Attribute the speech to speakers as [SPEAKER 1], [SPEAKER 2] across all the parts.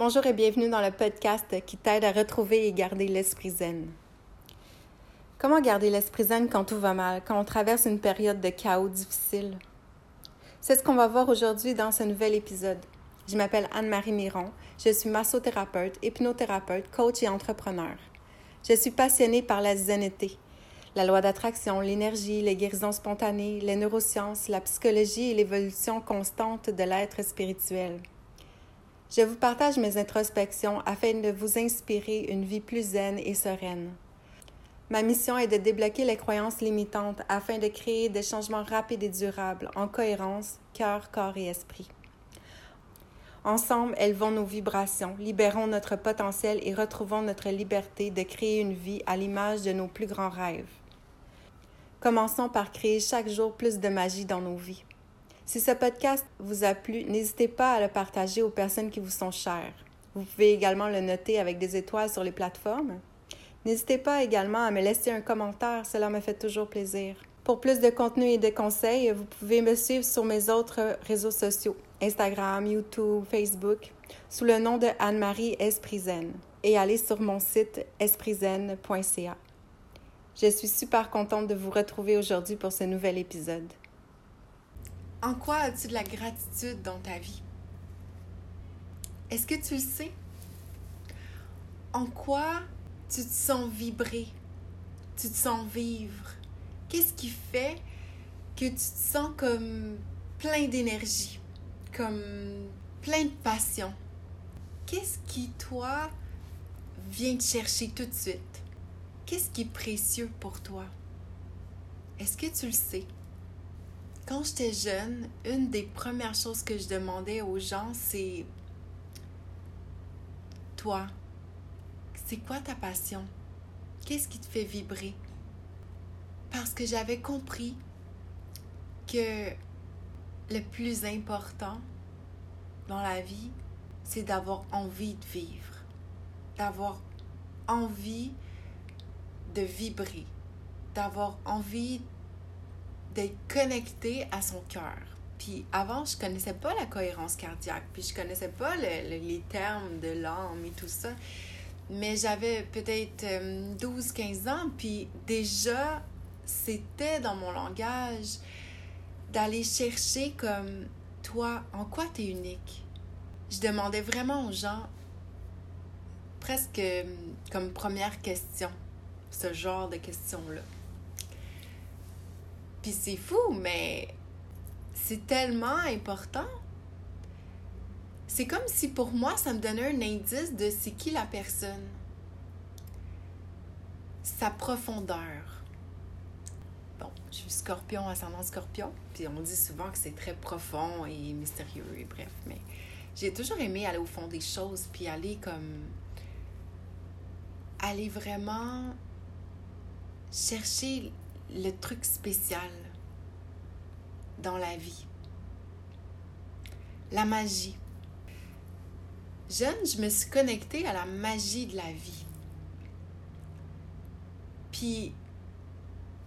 [SPEAKER 1] Bonjour et bienvenue dans le podcast qui t'aide à retrouver et garder l'esprit zen. Comment garder l'esprit zen quand tout va mal, quand on traverse une période de chaos difficile? C'est ce qu'on va voir aujourd'hui dans ce nouvel épisode. Je m'appelle Anne-Marie Miron, je suis massothérapeute, hypnothérapeute, coach et entrepreneur. Je suis passionnée par la zenité, la loi d'attraction, l'énergie, les guérisons spontanées, les neurosciences, la psychologie et l'évolution constante de l'être spirituel. Je vous partage mes introspections afin de vous inspirer une vie plus zen et sereine. Ma mission est de débloquer les croyances limitantes afin de créer des changements rapides et durables en cohérence, cœur, corps et esprit. Ensemble, élevons nos vibrations, libérons notre potentiel et retrouvons notre liberté de créer une vie à l'image de nos plus grands rêves. Commençons par créer chaque jour plus de magie dans nos vies. Si ce podcast vous a plu, n'hésitez pas à le partager aux personnes qui vous sont chères. Vous pouvez également le noter avec des étoiles sur les plateformes. N'hésitez pas également à me laisser un commentaire, cela me fait toujours plaisir. Pour plus de contenu et de conseils, vous pouvez me suivre sur mes autres réseaux sociaux, Instagram, YouTube, Facebook, sous le nom de Anne-Marie Esprizen et aller sur mon site esprizen.ca. Je suis super contente de vous retrouver aujourd'hui pour ce nouvel épisode. En quoi as-tu de la gratitude dans ta vie? Est-ce que tu le sais? En quoi tu te sens vibrer? Tu te sens vivre? Qu'est-ce qui fait que tu te sens comme plein d'énergie, comme plein de passion? Qu'est-ce qui, toi, vient te chercher tout de suite? Qu'est-ce qui est précieux pour toi? Est-ce que tu le sais? Quand j'étais jeune, une des premières choses que je demandais aux gens, c'est Toi, c'est quoi ta passion? Qu'est-ce qui te fait vibrer? Parce que j'avais compris que le plus important dans la vie, c'est d'avoir envie de vivre, d'avoir envie de vibrer, d'avoir envie d'être connecté à son cœur. Puis avant, je connaissais pas la cohérence cardiaque, puis je connaissais pas les termes de l'âme et tout ça. Mais j'avais peut-être 12-15 euh, ans, puis déjà, c'était dans mon langage d'aller chercher comme toi, en quoi tu es unique? Je demandais vraiment aux gens, presque euh, comme première question, ce genre de questions-là. Puis c'est fou, mais c'est tellement important. C'est comme si pour moi, ça me donnait un indice de c'est qui la personne. Sa profondeur. Bon, je suis scorpion, ascendant scorpion, puis on dit souvent que c'est très profond et mystérieux, et bref, mais j'ai toujours aimé aller au fond des choses, puis aller comme. aller vraiment chercher le truc spécial dans la vie. La magie. Jeune, je me suis connectée à la magie de la vie. Puis,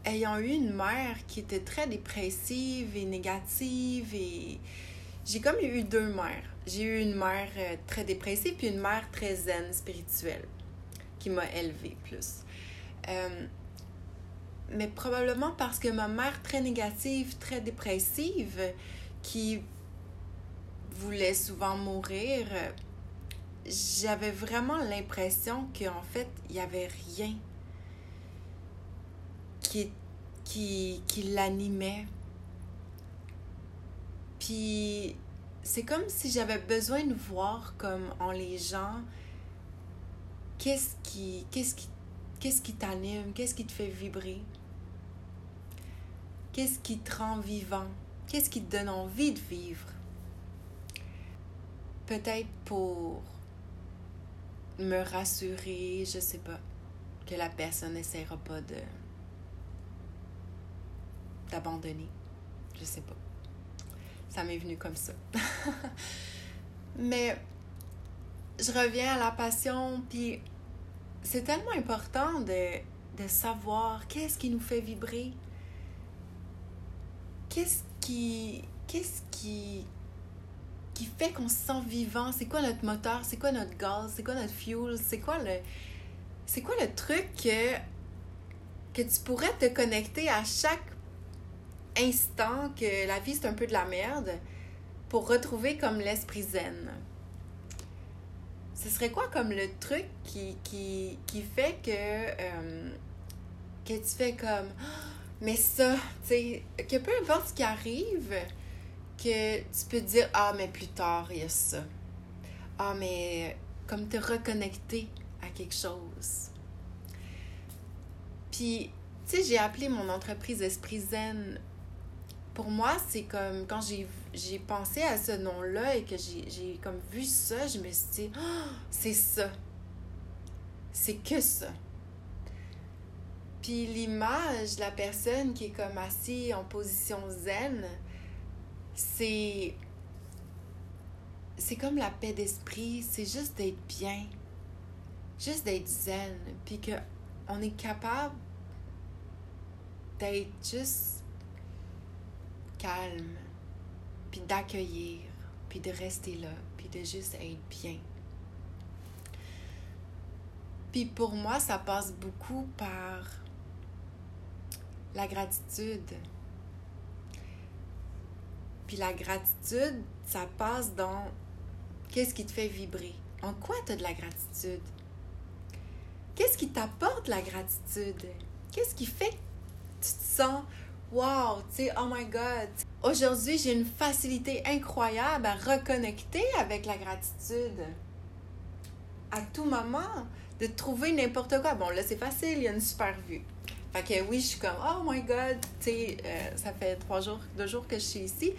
[SPEAKER 1] ayant eu une mère qui était très dépressive et négative, et j'ai comme eu deux mères. J'ai eu une mère euh, très dépressive, puis une mère très zen, spirituelle, qui m'a élevée plus. Euh, mais probablement parce que ma mère très négative, très dépressive, qui voulait souvent mourir, j'avais vraiment l'impression qu'en fait, il n'y avait rien qui, qui, qui l'animait. Puis c'est comme si j'avais besoin de voir comme en les gens qu'est-ce qui, qu'est-ce qui Qu'est-ce qui t'anime? Qu'est-ce qui te fait vibrer? Qu'est-ce qui te rend vivant? Qu'est-ce qui te donne envie de vivre? Peut-être pour me rassurer, je sais pas, que la personne n'essaiera pas de d'abandonner. Je sais pas. Ça m'est venu comme ça. Mais je reviens à la passion, puis c'est tellement important de, de savoir qu'est-ce qui nous fait vibrer. Qu'est-ce qui, qu'est-ce qui, qui fait qu'on se sent vivant? C'est quoi notre moteur? C'est quoi notre gaz? C'est quoi notre fuel? C'est quoi le. C'est quoi le truc que, que tu pourrais te connecter à chaque instant que la vie c'est un peu de la merde pour retrouver comme l'esprit zen? Ce serait quoi comme le truc qui, qui, qui fait que, euh, que tu fais comme. Mais ça, tu sais, que peu importe ce qui arrive, que tu peux dire Ah, mais plus tard, il y a ça. Ah, mais comme te reconnecter à quelque chose. Puis, tu sais, j'ai appelé mon entreprise Esprit Zen. Pour moi, c'est comme quand j'ai pensé à ce nom-là et que j'ai comme vu ça, je me suis dit, oh, c'est ça. C'est que ça. Puis l'image de la personne qui est comme assise en position zen, c'est c'est comme la paix d'esprit, c'est juste d'être bien, juste d'être zen, puis que on est capable d'être juste calme, puis d'accueillir, puis de rester là, puis de juste être bien. Puis pour moi, ça passe beaucoup par la gratitude. Puis la gratitude, ça passe dans qu'est-ce qui te fait vibrer. En quoi tu as de la gratitude? Qu'est-ce qui t'apporte la gratitude? Qu'est-ce qui fait que tu te sens wow, tu sais, oh my god. Aujourd'hui, j'ai une facilité incroyable à reconnecter avec la gratitude. À tout moment, de trouver n'importe quoi. Bon, là, c'est facile, il y a une super vue. Fait oui, je suis comme, oh my god, tu sais, euh, ça fait trois jours, deux jours que je suis ici.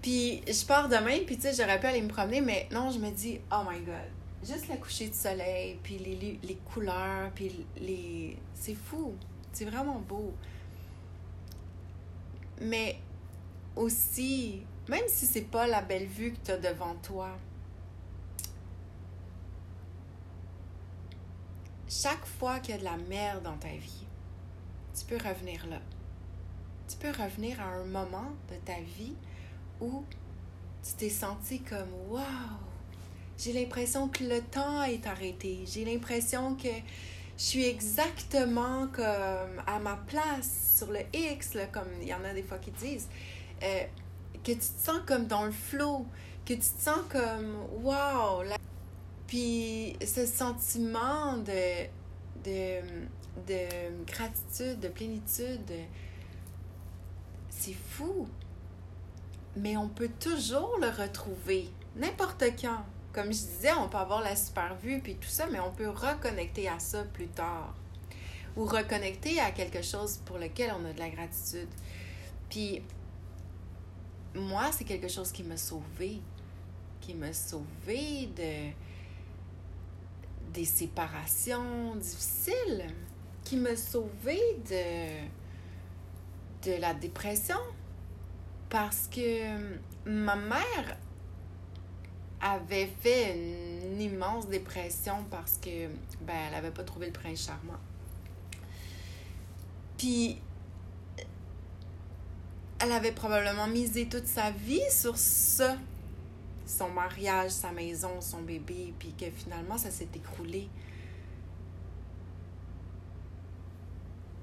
[SPEAKER 1] Puis je pars demain, puis tu sais, j'aurais pu aller me promener, mais non, je me dis, oh my god, juste le coucher de soleil, puis les, les couleurs, puis les. C'est fou. C'est vraiment beau. Mais aussi, même si c'est pas la belle vue que tu as devant toi, chaque fois qu'il y a de la merde dans ta vie, tu peux revenir là. Tu peux revenir à un moment de ta vie où tu t'es senti comme Wow! J'ai l'impression que le temps est arrêté. J'ai l'impression que je suis exactement comme à ma place sur le X, comme il y en a des fois qui disent. Euh, que tu te sens comme dans le flow, que tu te sens comme Wow! Puis ce sentiment de, de, de gratitude, de plénitude, c'est fou. Mais on peut toujours le retrouver, n'importe quand. Comme je disais, on peut avoir la super vue puis tout ça, mais on peut reconnecter à ça plus tard. Ou reconnecter à quelque chose pour lequel on a de la gratitude. Puis, moi, c'est quelque chose qui m'a sauvé. Qui m'a sauvé de des séparations difficiles qui me sauvé de, de la dépression parce que ma mère avait fait une immense dépression parce que ben elle avait pas trouvé le prince charmant. Puis elle avait probablement misé toute sa vie sur ça son mariage, sa maison, son bébé, puis que finalement ça s'est écroulé.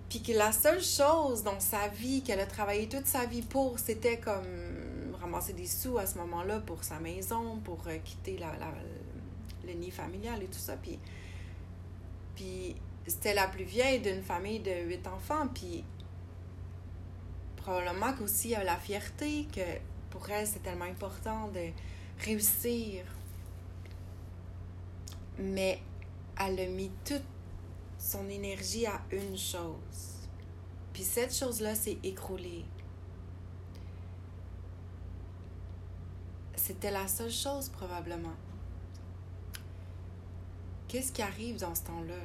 [SPEAKER 1] Puis que la seule chose dans sa vie qu'elle a travaillé toute sa vie pour, c'était comme ramasser des sous à ce moment-là pour sa maison, pour euh, quitter la, le nid familial et tout ça. Puis, puis c'était la plus vieille d'une famille de huit enfants. Puis probablement qu'aussi la fierté que pour elle c'est tellement important de réussir. Mais elle a mis toute son énergie à une chose. Puis cette chose-là s'est écroulée. C'était la seule chose probablement. Qu'est-ce qui arrive dans ce temps-là?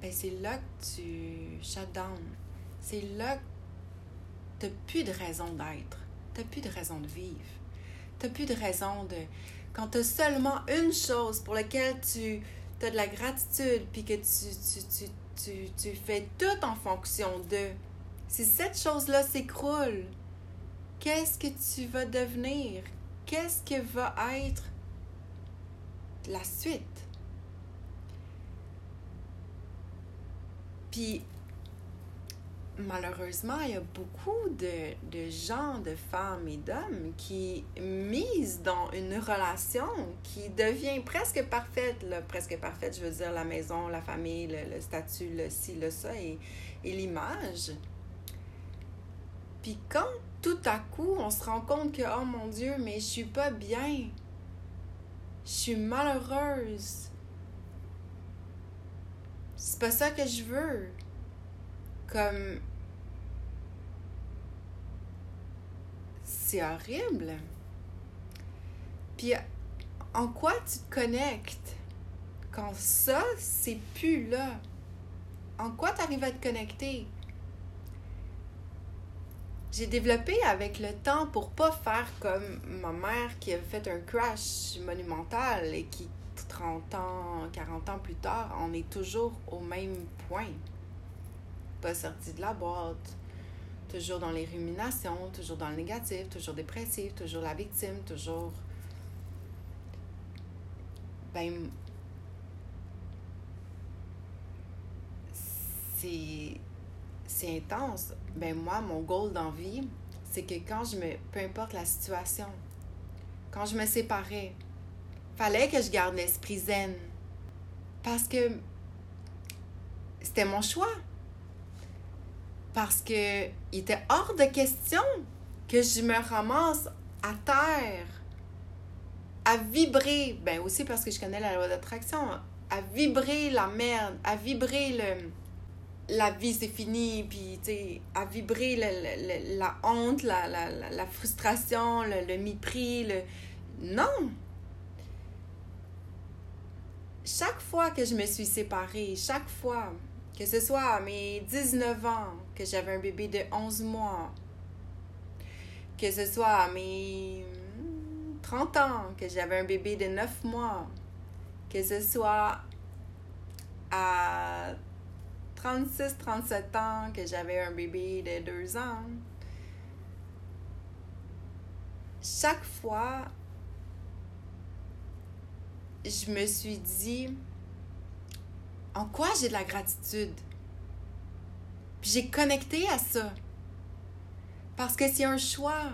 [SPEAKER 1] Ben, c'est là que tu shut down. C'est là que tu n'as plus de raison d'être t'as plus de raison de vivre. T'as plus de raison de... Quand t'as seulement une chose pour laquelle tu as de la gratitude, puis que tu, tu, tu, fais tout en fonction de... Si cette chose-là s'écroule, qu'est-ce que tu vas devenir? Qu'est-ce que va être la suite? Puis, malheureusement, il y a beaucoup de, gens, de femmes et d'hommes qui misent dans une relation qui devient presque parfaite. presque parfaite, je veux dire la maison, la famille, le, statut, le ci, le ça et, et l'image. Puis quand tout à coup on se rend compte que, oh mon Dieu, mais je suis pas bien, je suis malheureuse, c'est pas ça que je veux c'est horrible. Puis en quoi tu te connectes quand ça, c'est plus là? En quoi tu arrives à te connecter? J'ai développé avec le temps pour pas faire comme ma mère qui a fait un crash monumental et qui 30 ans, 40 ans plus tard, on est toujours au même point pas sorti de la boîte, toujours dans les ruminations, toujours dans le négatif, toujours dépressif, toujours la victime, toujours. Ben. C'est. Intense. Ben, moi, mon goal dans vie, c'est que quand je me. Peu importe la situation, quand je me séparais, fallait que je garde l'esprit zen. Parce que c'était mon choix parce que il était hors de question que je me ramasse à terre, à vibrer, ben aussi parce que je connais la loi d'attraction, à vibrer la merde, à vibrer le la vie c'est fini, puis tu sais, à vibrer la honte, la, la, frustration, le, le mépris, le... Non! Chaque fois que je me suis séparée, chaque fois, que ce soit à mes 19 ans, que j'avais un bébé de 11 mois, que ce soit à mes 30 ans, que j'avais un bébé de 9 mois, que ce soit à 36, 37 ans, que j'avais un bébé de 2 ans. Chaque fois, je me suis dit, en quoi j'ai de la gratitude? Puis j'ai connecté à ça. Parce que c'est un choix.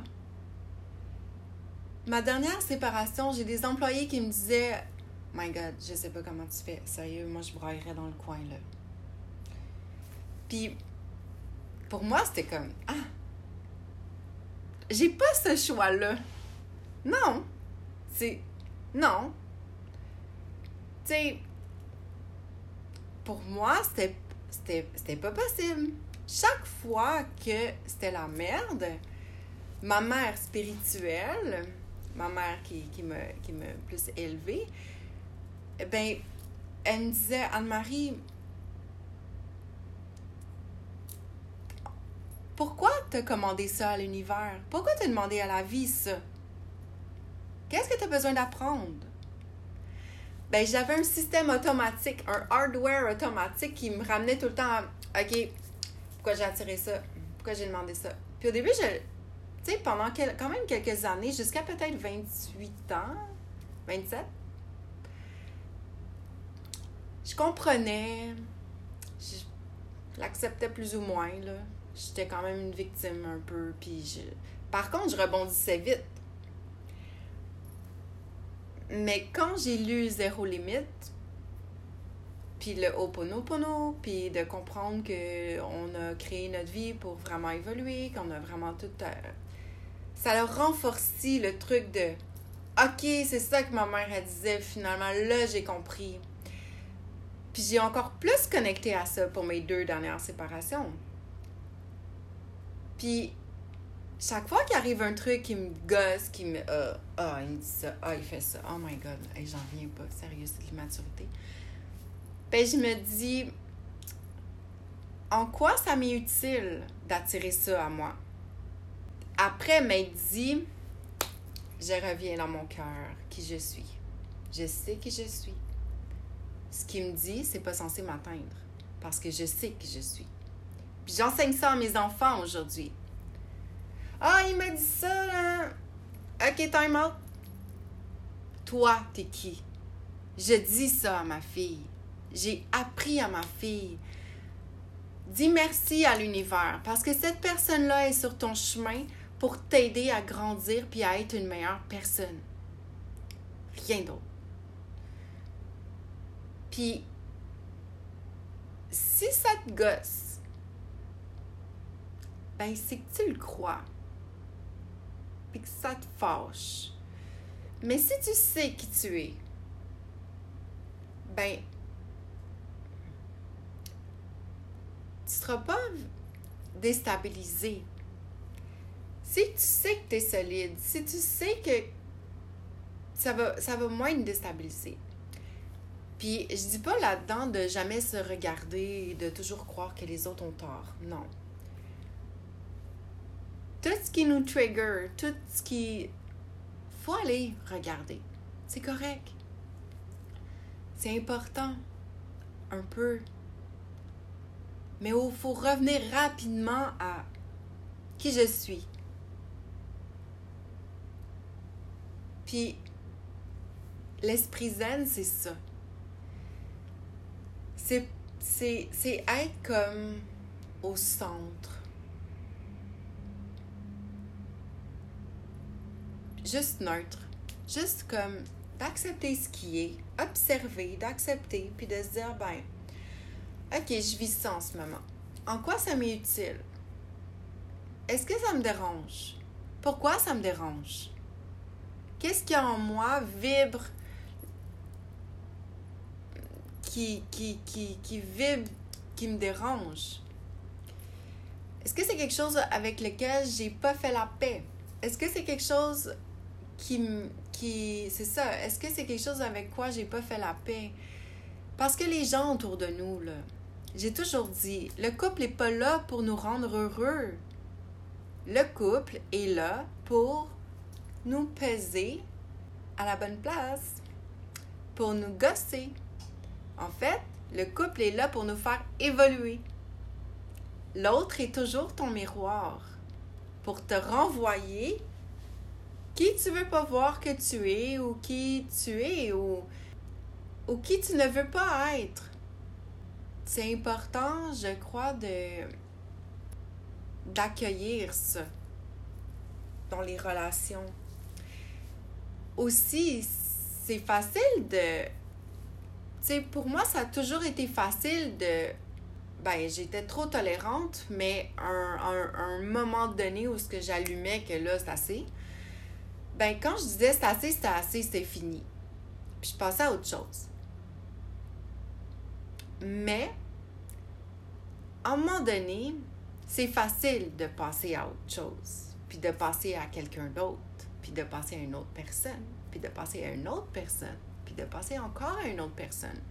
[SPEAKER 1] Ma dernière séparation, j'ai des employés qui me disaient My God, je sais pas comment tu fais. Sérieux, moi je braillerais dans le coin là. Puis pour moi, c'était comme Ah, j'ai pas ce choix-là. Non. C'est. Non. Tu sais, pour moi, c'était pas possible. Chaque fois que c'était la merde, ma mère spirituelle, ma mère qui, qui me, plus élevée, ben, elle me disait, Anne-Marie, pourquoi t'as commandé ça à l'univers? Pourquoi t'as demandé à la vie ça? Qu'est-ce que tu as besoin d'apprendre? Ben j'avais un système automatique, un hardware automatique qui me ramenait tout le temps à OK, pourquoi j'ai attiré ça? Pourquoi j'ai demandé ça? Puis au début, je. Tu sais, pendant quand même quelques années, jusqu'à peut-être 28 ans, 27, je comprenais, je l'acceptais plus ou moins, là. J'étais quand même une victime un peu, puis je... Par contre, je rebondissais vite. Mais quand j'ai lu Zéro Limite, puis le Ho'oponopono, puis de comprendre qu'on a créé notre vie pour vraiment évoluer, qu'on a vraiment tout... Euh, ça a renforcé le truc de OK, c'est ça que ma mère disait finalement, là j'ai compris. Puis j'ai encore plus connecté à ça pour mes deux dernières séparations. Puis chaque fois qu'il arrive un truc qui me gosse, qui me. Ah, oh, il me dit ça, ah, il fait ça, oh my god, j'en viens pas, sérieux, c'est de l'immaturité. Ben, je me dis, en quoi ça m'est utile d'attirer ça à moi? Après m'être dit, je reviens dans mon cœur, qui je suis. Je sais qui je suis. Ce qu'il me dit, c'est pas censé m'atteindre, parce que je sais qui je suis. Puis j'enseigne ça à mes enfants aujourd'hui Ah, il m'a dit ça, là. Ok, time out. Toi, t'es qui? Je dis ça à ma fille. J'ai appris à ma fille. Dis merci à l'univers parce que cette personne-là est sur ton chemin pour t'aider à grandir puis à être une meilleure personne. Rien d'autre. Puis, si ça gosse, ben c'est que tu le crois. Puis que ça te fâche. Mais si tu sais qui tu es, ben, tu seras pas déstabilisé. Si tu sais que tu es solide, si tu sais que ça va, ça va moins te déstabiliser. Puis je dis pas là-dedans de jamais se regarder de toujours croire que les autres ont tort. Non. Tout ce qui nous trigger, tout ce qui. faut aller regarder. C'est correct. C'est important. Un peu. Mais il faut revenir rapidement à qui je suis. Puis, l'esprit zen, c'est ça. C'est, c'est être comme au centre. Juste neutre. Juste comme d'accepter ce qui est, observer, d'accepter, puis de se dire, ben, ok, je vis ça en ce moment. En quoi ça m'est utile? Est-ce que ça me dérange? Pourquoi ça me dérange? Qu'est-ce qui en moi vibre, qui, qui, qui, qui vibre, qui me dérange? Est-ce que c'est quelque chose avec lequel j'ai pas fait la paix? Est-ce que c'est quelque chose qui, qui c'est ça, est-ce que c'est quelque chose avec quoi j'ai pas fait la paix? Parce que les gens autour de nous, là, j'ai toujours dit, le couple n'est pas là pour nous rendre heureux. Le couple est là pour nous peser à la bonne place, pour nous gosser. En fait, le couple est là pour nous faire évoluer. L'autre est toujours ton miroir pour te renvoyer qui tu veux pas voir que tu es ou qui tu es ou, ou qui tu ne veux pas être. C'est important, je crois, de d'accueillir ça dans les relations. Aussi, c'est facile de... Tu sais, pour moi, ça a toujours été facile de... Ben, j'étais trop tolérante, mais un, un, moment donné où ce que j'allumais que là, c'est assez, ben quand je disais c'est assez, c'était assez, c'était fini. Puis je passais à autre chose. Mais, à un moment donné, c'est facile de passer à autre chose, puis de passer à quelqu'un d'autre, puis de passer à une autre personne, puis de passer à une autre personne, puis de passer encore à une autre personne.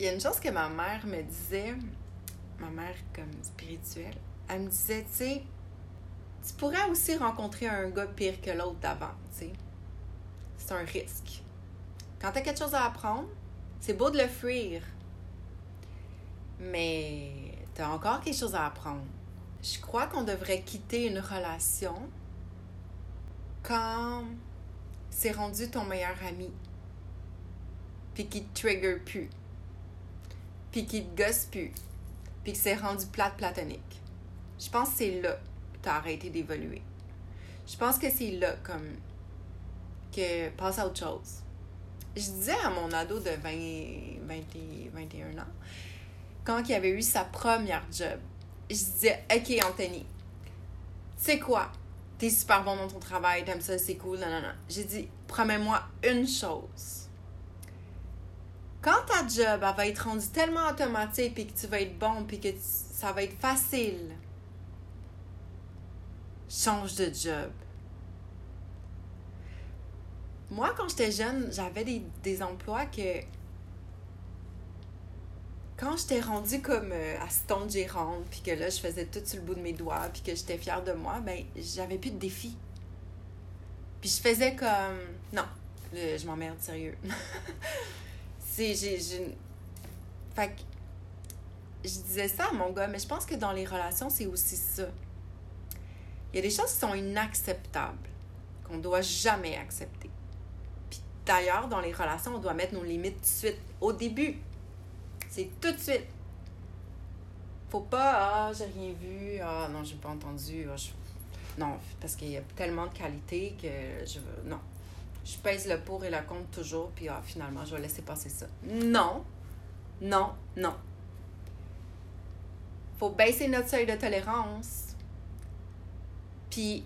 [SPEAKER 1] Il y a une chose que ma mère me disait, ma mère comme spirituelle, elle me disait, tu sais, tu pourrais aussi rencontrer un gars pire que l'autre d'avant, tu sais. C'est un risque. Quand tu as quelque chose à apprendre, c'est beau de le fuir. Mais tu as encore quelque chose à apprendre. Je crois qu'on devrait quitter une relation quand c'est rendu ton meilleur ami. Puis qu'il te trigger plus. Puis qu'il te gosse plus. Puis que c'est rendu plate platonique. Je pense que c'est là t'as arrêté d'évoluer. Je pense que c'est là, comme, que passe à autre chose. Je disais à mon ado de 20, 21 ans, quand il avait eu sa première job, je disais, OK, Anthony, c'est quoi? T'es super bon dans ton travail, t'aimes ça, c'est cool, non, non, non. J'ai dit, promets-moi une chose. Quand ta job, elle va être rendue tellement automatique, puis que tu vas être bon, puis que ça va être facile, change de job. Moi, quand j'étais jeune, j'avais des, emplois que quand j'étais rendue comme euh, assistante gérante, puis que là, je faisais tout sur le bout de mes doigts, puis que j'étais fière de moi, ben, j'avais plus de défis. Puis je faisais comme. Non, je m'emmerde, sérieux. C'est. Fait que. Je disais ça à mon gars, mais je pense que dans les relations, c'est aussi ça Il y a des choses qui sont inacceptables, qu'on ne doit jamais accepter. Puis d'ailleurs, dans les relations, on doit mettre nos limites tout de suite, au début. C'est tout de suite. Faut pas, ah, j'ai rien vu, ah, non, j'ai pas entendu. Ah, non, parce qu'il y a tellement de qualités que je veux. Non. Je pèse le pour et le contre toujours, puis ah, finalement, je vais laisser passer ça. Non, non, non. Faut baisser notre seuil de tolérance. Puis,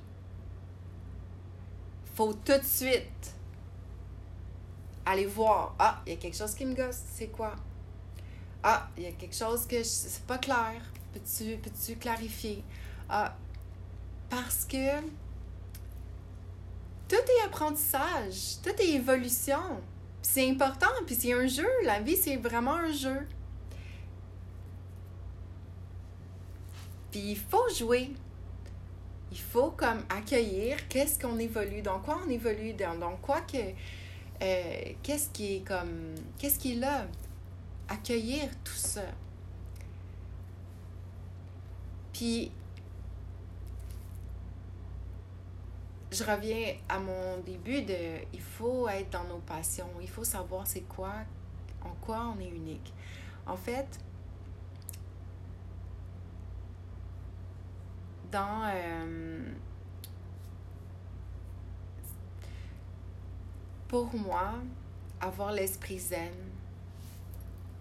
[SPEAKER 1] faut tout de suite aller voir. Ah, il y a quelque chose qui me gosse. C'est quoi? Ah, il y a quelque chose que c'est pas clair. Peux-tu peux clarifier? Ah, parce que tout est apprentissage, tout est évolution. C'est important, puis c'est un jeu. La vie, c'est vraiment un jeu. Puis il faut jouer. Il faut comme accueillir qu'est-ce qu'on évolue, dans quoi on évolue, dans, quoi que. Euh, qu'est-ce qui est comme. Qu'est-ce qui est là? Accueillir tout ça. Puis. Je reviens à mon début de il faut être dans nos passions, il faut savoir c'est quoi, en quoi on est unique. En fait, dans euh, pour moi, avoir l'esprit zen,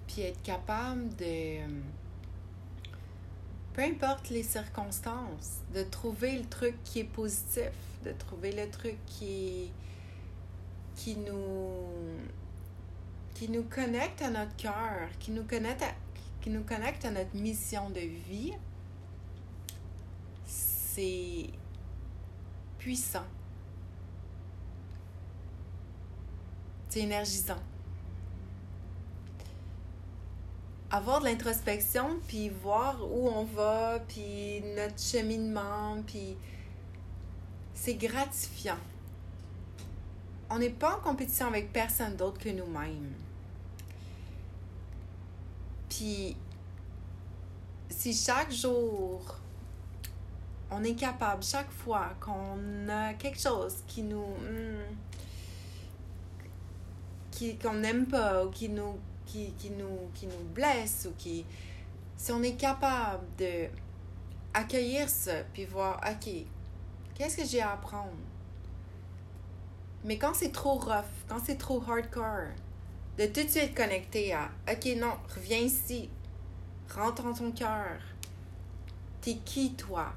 [SPEAKER 1] puis être capable de, peu importe les circonstances, de trouver le truc qui est positif, de trouver le truc qui, qui nous qui nous connecte à notre cœur, qui nous connecte qui nous connecte à notre mission de vie, c'est puissant. C'est énergisant. Avoir de l'introspection, puis voir où on va, puis notre cheminement, puis c'est gratifiant. On n'est pas en compétition avec personne d'autre que nous-mêmes. Puis, si chaque jour on est capable chaque fois qu'on a quelque chose qui nous hmm, qui qu'on n'aime pas ou qui nous qui, nous qui nous blesse ou qui si on est capable de accueillir ça puis voir ok qu'est-ce que j'ai à apprendre? Mais quand c'est trop rough quand c'est trop hardcore de tout de suite connecter à ok non reviens ici rentre en ton cœur. T'es qui toi?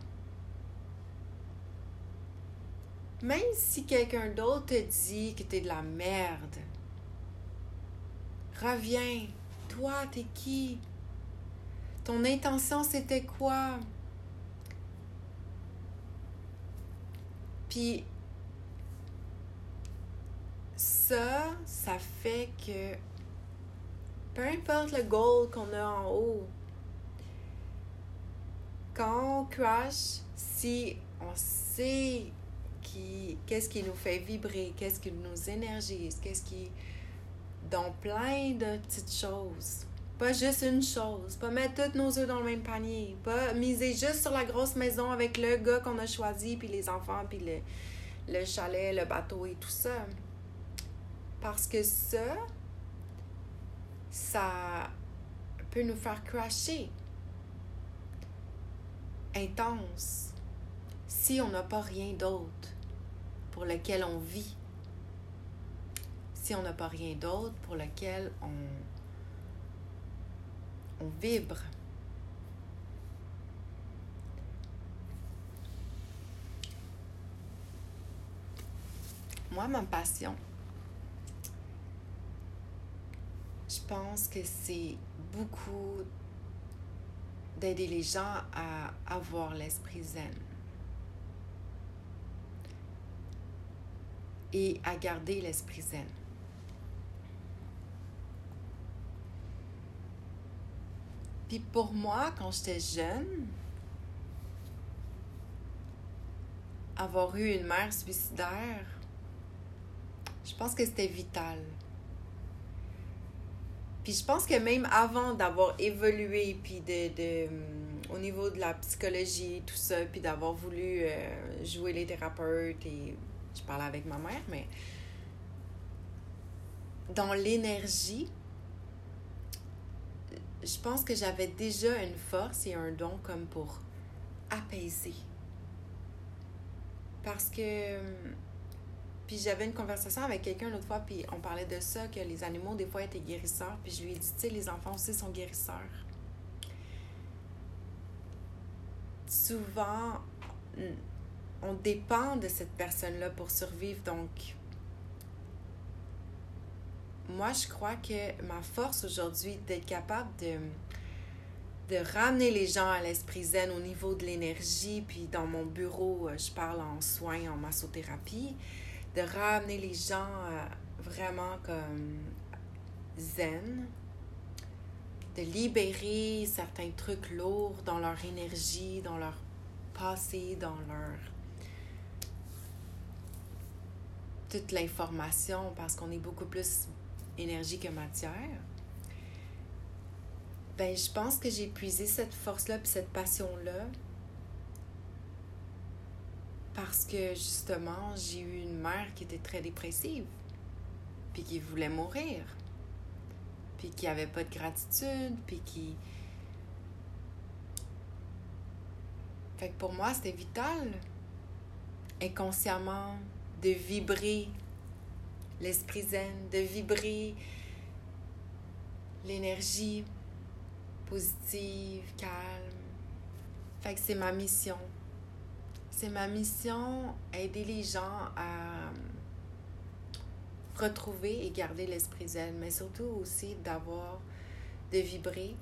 [SPEAKER 1] Même si quelqu'un d'autre te dit que t'es de la merde, reviens. Toi, t'es qui? Ton intention, c'était quoi? Puis, ça, ça fait que peu importe le goal qu'on a en haut, quand on crash, si on sait qu'est-ce qui nous fait vibrer, qu'est-ce qui nous énergise, qu'est-ce qui dans plein de petites choses. Pas juste une chose, pas mettre tous nos œufs dans le même panier, pas miser juste sur la grosse maison avec le gars qu'on a choisi, puis les enfants, puis le, le chalet, le bateau et tout ça. Parce que ça, ça peut nous faire crasher intense si on n'a pas rien d'autre pour lequel on vit, si on n'a pas rien d'autre pour lequel on, on vibre. Moi, ma passion, je pense que c'est beaucoup d'aider les gens à avoir l'esprit zen. Et à garder l'esprit zen. Puis pour moi, quand j'étais jeune, avoir eu une mère suicidaire, je pense que c'était vital. Puis je pense que même avant d'avoir évolué, puis de, au niveau de la psychologie, tout ça, puis d'avoir voulu euh, jouer les thérapeutes et je parlais avec ma mère, mais dans l'énergie, je pense que j'avais déjà une force et un don comme pour apaiser. Parce que. Puis j'avais une conversation avec quelqu'un l'autre fois, puis on parlait de ça, que les animaux, des fois, étaient guérisseurs. Puis je lui ai dit, tu sais, les enfants aussi sont guérisseurs. Souvent, on dépend de cette personne-là pour survivre. Donc, moi, je crois que ma force aujourd'hui d'être capable de, ramener les gens à l'esprit zen au niveau de l'énergie, puis dans mon bureau, euh, je parle en soins, en massothérapie, de ramener les gens euh, vraiment comme zen, de libérer certains trucs lourds dans leur énergie, dans leur passé, dans leur toute l'information parce qu'on est beaucoup plus énergie que matière, ben je pense que j'ai puisé cette force-là puis cette passion-là parce que justement, j'ai eu une mère qui était très dépressive puis qui voulait mourir puis qui avait pas de gratitude puis qui Fait que pour moi, c'était vital inconsciemment de vibrer l'esprit zen, de vibrer l'énergie positive, calme. Fait que c'est ma mission. C'est ma mission, aider les gens à retrouver et garder l'esprit zen, mais surtout aussi d'avoir, de vibrer,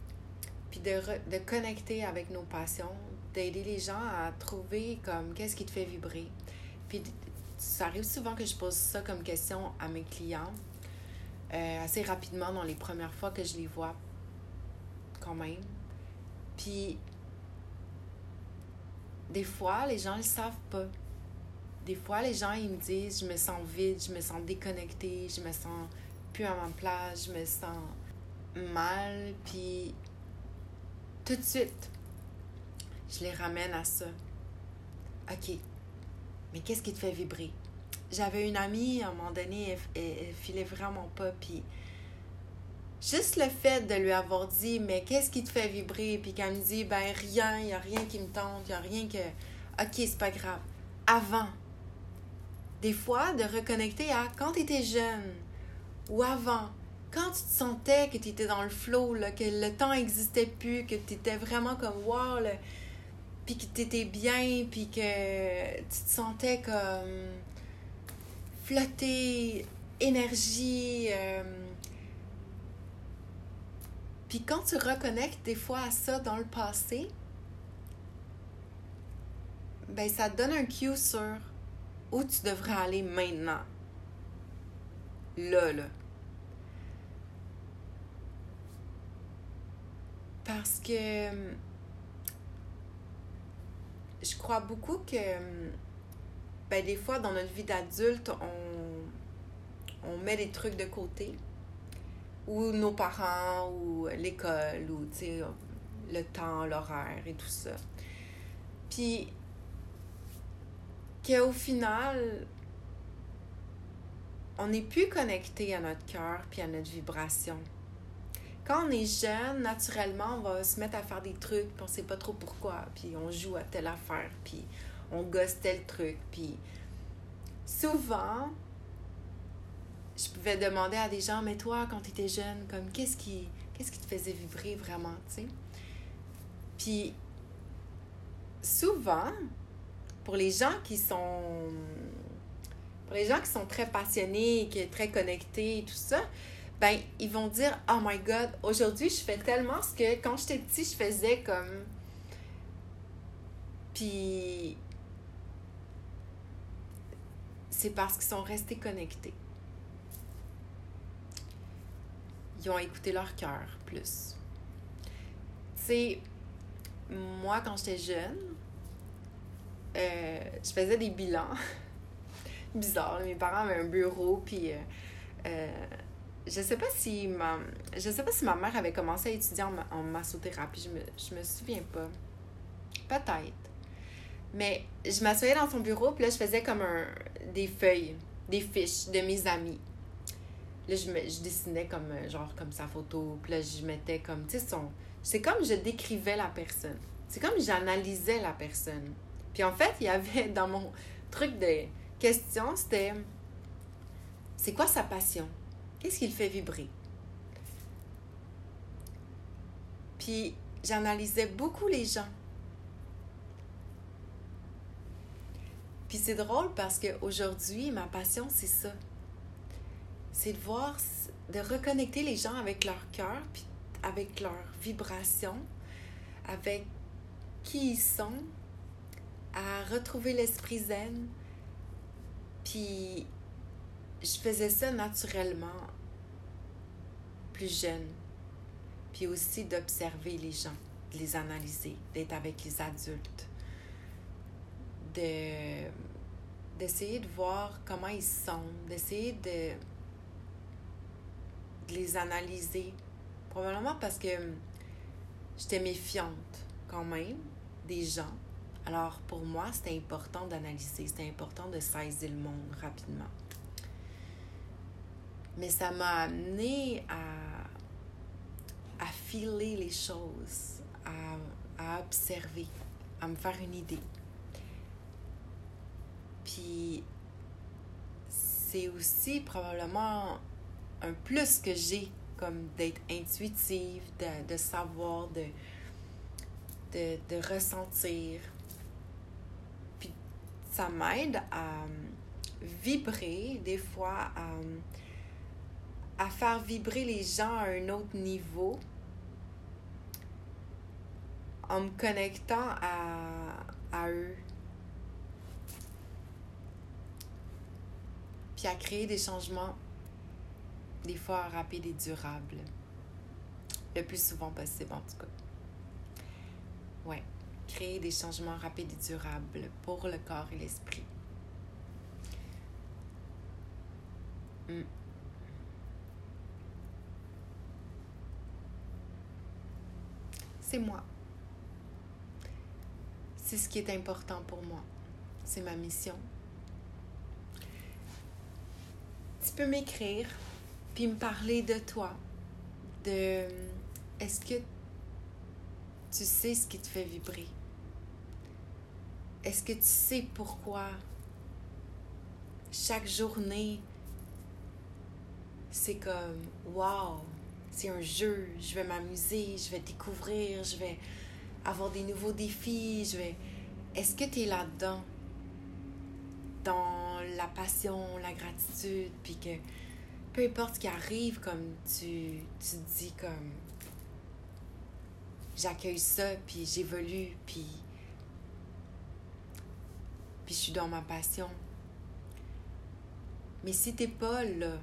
[SPEAKER 1] puis de, de connecter avec nos passions, d'aider les gens à trouver comme qu'est-ce qui te fait vibrer. Puis ça arrive souvent que je pose ça comme question à mes clients, euh, assez rapidement dans les premières fois que je les vois, quand même. Puis, des fois, les gens ne le savent pas. Des fois, les gens, ils me disent, je me sens vide, je me sens déconnectée, je me sens plus à ma place, je me sens mal. Puis, tout de suite, je les ramène à ça. OK, mais qu'est-ce qui te fait vibrer? J'avais une amie, à un moment donné, elle, filait vraiment pas, puis juste le fait de lui avoir dit, mais qu'est-ce qui te fait vibrer? Puis qu'elle me dit, ben rien, il n'y a rien qui me tente, il n'y a rien que. Ok, c'est pas grave. Avant. Des fois, de reconnecter à quand tu étais jeune ou avant. Quand tu te sentais que tu étais dans le flow, là, que le temps n'existait plus, que tu étais vraiment comme wow, puis que tu étais bien, puis que tu te sentais comme flotter, énergie. Euh, puis quand tu reconnectes des fois à ça dans le passé, ben ça te donne un cue sur où tu devrais aller maintenant. Là, là. Parce que je crois beaucoup que ben, des fois, dans notre vie d'adulte, on, on met des trucs de côté. Ou nos parents, ou l'école, ou le temps, l'horaire et tout ça. Puis, qu'au final, on n'est plus connecté à notre cœur puis à notre vibration quand on est jeune, naturellement, on va se mettre à faire des trucs, puis on sait pas trop pourquoi, puis on joue à telle affaire, puis on gosse tel truc, puis souvent, je pouvais demander à des gens, mais toi, quand tu étais jeune, comme qu'est-ce qui, qu'est-ce qui te faisait vibrer vraiment, tu sais? Puis souvent, pour les gens qui sont pour les gens qui sont très passionnés, qui sont très connectés et tout ça, ben, ils vont dire Oh my God, aujourd'hui, je fais tellement ce que quand j'étais petit, je faisais comme. Puis. C'est parce qu'ils sont restés connectés. Ils ont écouté leur cœur plus. Tu sais, moi, quand j'étais jeune, euh, je faisais des bilans. Bizarre, mes parents avaient un bureau, puis. Euh, euh, je sais pas si ma je sais pas si ma mère avait commencé à étudier en, massothérapie, je me, je me souviens pas. peut-être. Mais je m'assoyais dans son bureau, puis là, je faisais comme un, des feuilles, des fiches de mes amis. Là, je, me, je dessinais comme, euh, genre, comme sa photo, puis là, je mettais comme, tu sais, son... C'est comme je décrivais la personne. C'est comme j'analysais la personne. Puis en fait, il y avait dans mon truc de questions, c'était c'est quoi sa passion? Qu'est-ce qui le fait vibrer? Puis j'analysais beaucoup les gens. Puis c'est drôle parce qu'aujourd'hui, ma passion, c'est ça. C'est de voir, de reconnecter les gens avec leur cœur, avec leur vibration, avec qui ils sont, à retrouver l'esprit zen. Puis je faisais ça naturellement, plus jeune. Puis aussi d'observer les gens, de les analyser, d'être avec les adultes, de d'essayer de voir comment ils sont, d'essayer de, de les analyser. Probablement parce que j'étais méfiante quand même des gens. Alors pour moi, c'était important d'analyser, c'était important de saisir le monde rapidement. Mais ça m'a amené à, filer les choses, à, observer, à me faire une idée. Puis c'est aussi probablement un plus que j'ai, comme d'être intuitive, de, savoir, de, de, de, ressentir. Puis ça m'aide à vibrer, des fois, à à faire vibrer les gens à un autre niveau en me connectant à, à eux. Puis à créer des changements, des fois rapides et durables. Le plus souvent possible, en tout cas. Ouais. Créer des changements rapides et durables pour le corps et l'esprit. Hmm. C'est moi. C'est ce qui est important pour moi. C'est ma mission. Tu peux m'écrire, puis me parler de toi, de est-ce que tu sais ce qui te fait vibrer? Est-ce que tu sais pourquoi chaque journée, c'est comme, wow, c'est un jeu, je vais m'amuser, je vais découvrir, je vais avoir des nouveaux défis, je vais... Est-ce que tu es là-dedans? Dans la passion, la gratitude, puis que peu importe ce qui arrive, comme tu, tu dis comme j'accueille ça, puis j'évolue, puis puis je suis dans ma passion. Mais si t'es pas là,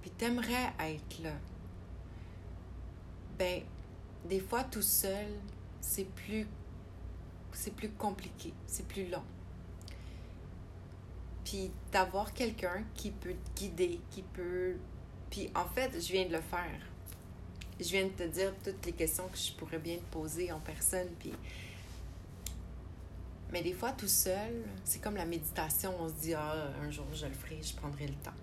[SPEAKER 1] puis t'aimerais être là, ben, des fois tout seul, c'est plus, c'est plus compliqué, c'est plus long. Puis d'avoir quelqu'un qui peut te guider, qui peut... Puis en fait, je viens de le faire. Je viens de te dire toutes les questions que je pourrais bien te poser en personne, puis... Mais des fois, tout seul, c'est comme la méditation. On se dit, ah, un jour, je le ferai, je prendrai le temps.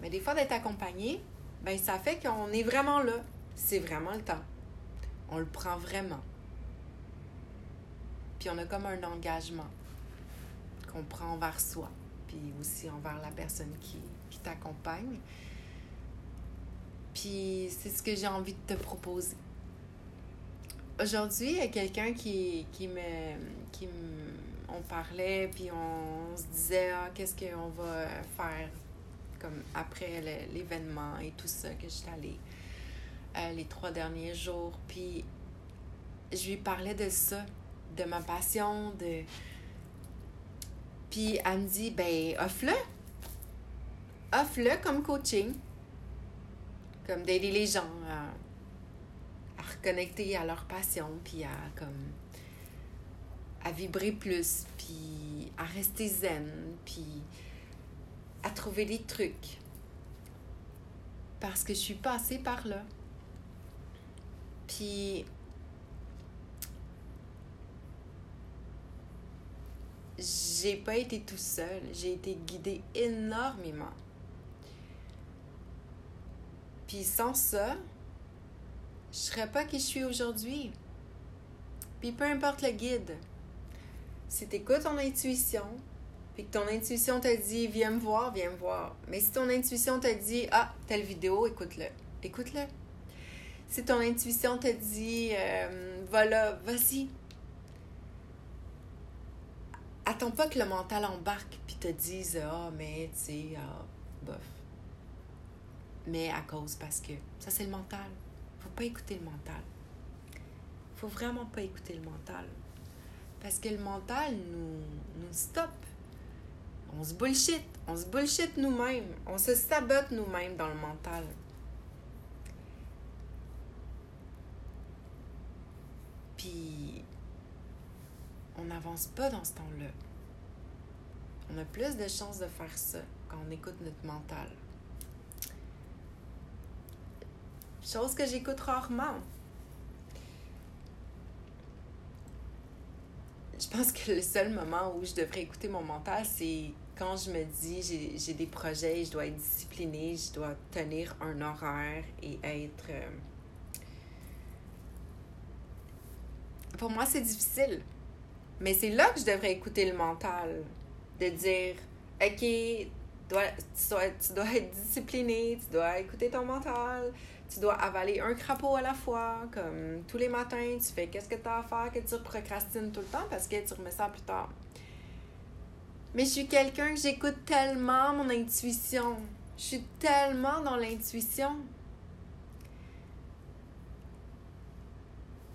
[SPEAKER 1] Mais des fois, d'être accompagné, ben ça fait qu'on est vraiment là c'est vraiment le temps. On le prend vraiment. Puis on a comme un engagement qu'on prend envers soi, puis aussi envers la personne qui, t'accompagne. Puis c'est ce que j'ai envie de te proposer. Aujourd'hui, il y a quelqu'un qui, qui me. Qui on parlait, puis on se disait ah, qu'est-ce qu'on va faire comme après l'événement et tout ça que je suis allée euh, les trois derniers jours. Puis je lui parlais de ça, de ma passion, de. Puis elle me dit, ben, offre-le. Offre-le comme coaching. Comme d'aider les gens à, à, reconnecter à leur passion, puis à comme à vibrer plus, puis à rester zen, puis à trouver des trucs. Parce que je suis passée par là. Puis, j'ai pas été tout seul, j'ai été guidée énormément. Puis sans ça, je serais pas qui je suis aujourd'hui. Puis peu importe le guide, si tu écoutes ton intuition, puis que ton intuition te dit viens me voir, viens me voir. Mais si ton intuition te dit ah, telle vidéo, écoute-le. Écoute-le. Si ton intuition te dit euh, voilà, vas-y. Attends pas que le mental embarque puis te dise ah, mais tu sais, ah, bof. Mais à cause parce que ça c'est le mental. Faut pas écouter le mental. Faut vraiment pas écouter le mental. Parce que le mental nous, nous stoppe on se bullshit. On se bullshit nous-mêmes. On se sabote nous-mêmes dans le mental. On n'avance pas dans ce temps-là. On a plus de chances de faire ça quand on écoute notre mental. Chose que j'écoute rarement. Je pense que le seul moment où je devrais écouter mon mental, c'est quand je me dis j'ai des projets, je dois être disciplinée, je dois tenir un horaire et être... Euh, pour moi, c'est difficile. Mais c'est là que je devrais écouter le mental. De dire, OK, tu dois, être discipliné, tu dois écouter ton mental, tu dois avaler un crapaud à la fois, comme tous les matins, tu fais qu'est-ce que tu as à faire, que tu procrastines tout le temps parce que tu remets ça plus tard. Mais je suis quelqu'un que j'écoute tellement mon intuition. Je suis tellement dans l'intuition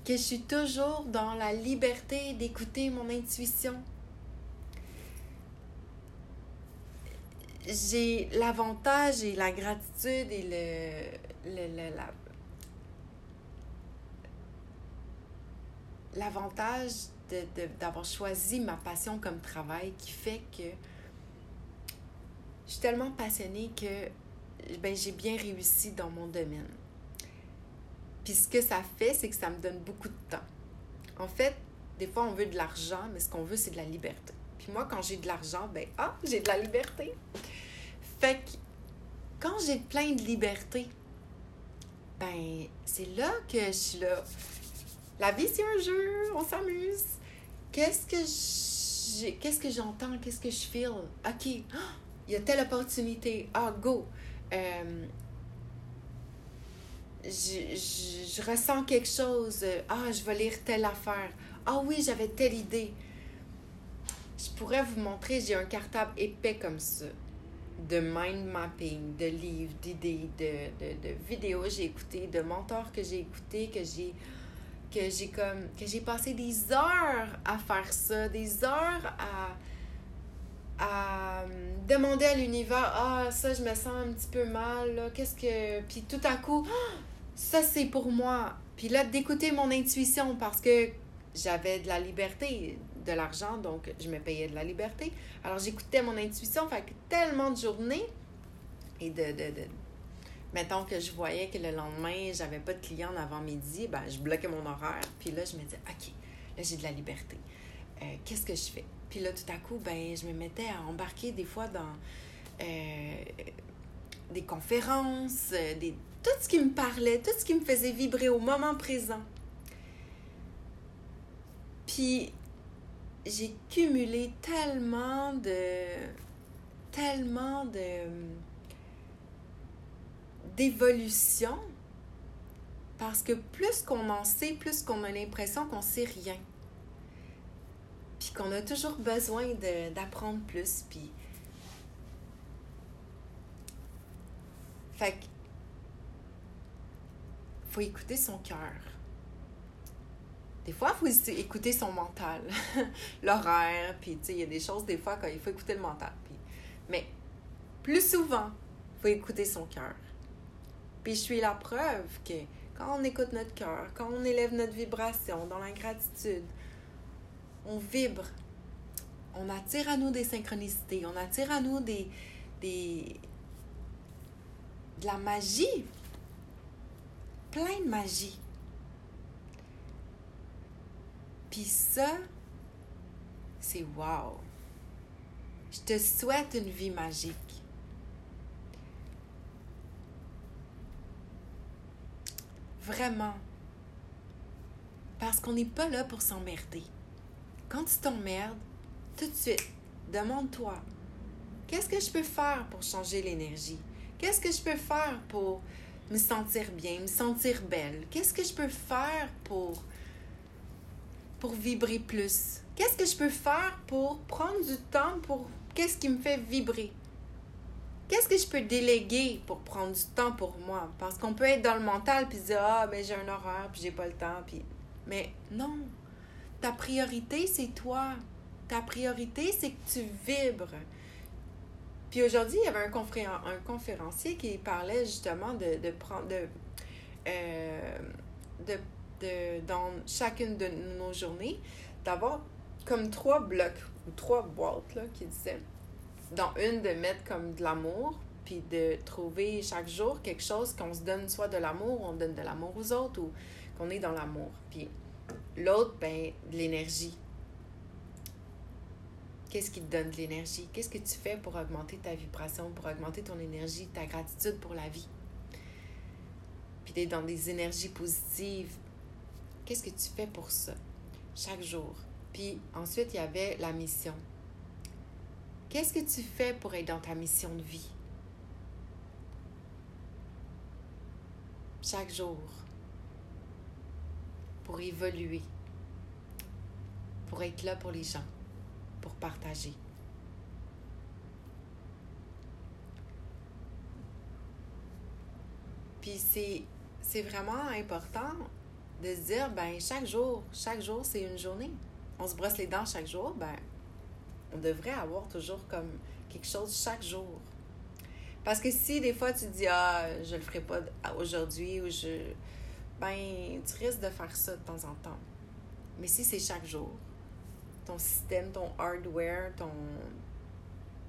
[SPEAKER 1] que je suis toujours dans la liberté d'écouter mon intuition. J'ai l'avantage et la gratitude et le, le, l'avantage d'avoir choisi ma passion comme travail qui fait que je suis tellement passionnée que ben, j'ai bien réussi dans mon domaine. Puis ce que ça fait, c'est que ça me donne beaucoup de temps. En fait, des fois, on veut de l'argent, mais ce qu'on veut, c'est de la liberté. Puis moi, quand j'ai de l'argent, ben, ah, j'ai de la liberté. Fait que quand j'ai plein de liberté, ben, c'est là que je suis là. La vie, c'est un jeu, on s'amuse qu'est-ce que qu'est-ce que j'entends, qu'est-ce que je feel? OK, il y a telle opportunité. Ah, go. Euh, je, je, ressens quelque chose. Ah, je vais lire telle affaire. Ah oui, j'avais telle idée. Je pourrais vous montrer, j'ai un cartable épais comme ça. De mind mapping, de livres, d'idées, de, de, de vidéos que j'ai écoutées, de mentors que j'ai écoutés, que j'ai que j'ai comme que j'ai passé des heures à faire ça, des heures à à euh, demander à l'univers ah ça je me sens un petit peu mal qu'est-ce que puis tout à coup ça c'est pour moi. Puis là d'écouter mon intuition parce que j'avais de la liberté, de l'argent donc je me payais de la liberté. Alors j'écoutais mon intuition, fait que tellement de journées et de, de, de mettons que je voyais que le lendemain, j'avais pas de clients avant midi, ben, je bloquais mon horaire. Puis là, je me disais, OK, là, j'ai de la liberté. Euh, qu'est-ce que je fais? Puis là, tout à coup, ben, je me mettais à embarquer des fois dans euh, des conférences, euh, des, tout ce qui me parlait, tout ce qui me faisait vibrer au moment présent. Puis, j'ai cumulé tellement de... tellement de d'évolution parce que plus qu'on en sait, plus qu'on a l'impression qu'on sait rien. Puis qu'on a toujours besoin d'apprendre plus. Puis. Fait que. Faut écouter son cœur. Des fois, il faut écouter son mental, l'horaire, puis il y a des choses, des fois, quand il faut écouter le mental. Mais plus souvent, il faut écouter son cœur. Puis je suis la preuve que quand on écoute notre cœur, quand on élève notre vibration dans la gratitude, on vibre. On attire à nous des synchronicités, on attire à nous des, des de la magie. Plein de magie. Puis ça, c'est wow. Je te souhaite une vie magique. Vraiment. Parce qu'on n'est pas là pour s'emmerder. Quand tu t'emmerdes, tout de suite, demande-toi, qu'est-ce que je peux faire pour changer l'énergie? Qu'est-ce que je peux faire pour me sentir bien, me sentir belle? Qu'est-ce que je peux faire pour, pour vibrer plus? Qu'est-ce que je peux faire pour prendre du temps pour qu'est-ce qui me fait vibrer? Qu'est-ce que je peux déléguer pour prendre du temps pour moi? Parce qu'on peut être dans le mental puis dire Ah, mais j'ai un horaire puis j'ai pas le temps. Mais non, ta priorité, c'est toi. Ta priorité, c'est que tu vibres. Puis aujourd'hui, il y avait un, un conférencier qui parlait justement de, de prendre, de, euh, de, de, dans chacune de nos journées, d'avoir comme trois blocs ou trois boîtes là, qui disaient, dans une, de mettre comme de l'amour, puis de trouver chaque jour quelque chose qu'on se donne soit de l'amour, on donne de l'amour aux autres ou qu'on est dans l'amour. Puis l'autre, ben, de l'énergie Qu'est-ce qui te donne de l'énergie? Qu'est-ce que tu fais pour augmenter ta vibration, pour augmenter ton énergie, ta gratitude pour la vie? Puis d'être dans des énergies positives. Qu'est-ce que tu fais pour ça? Chaque jour. Puis ensuite, il y avait la mission. Qu'est-ce que tu fais pour être dans ta mission de vie? Chaque jour. Pour évoluer. Pour être là pour les gens pour partager. Puis c'est, vraiment important de se dire, ben chaque jour, chaque jour, c'est une journée. On se brosse les dents chaque jour, ben on devrait avoir toujours comme quelque chose chaque jour. Parce que si des fois tu dis, ah, je le ferai pas aujourd'hui ou je. Ben, tu risques de faire ça de temps en temps. Mais si c'est chaque jour, ton système, ton hardware, ton...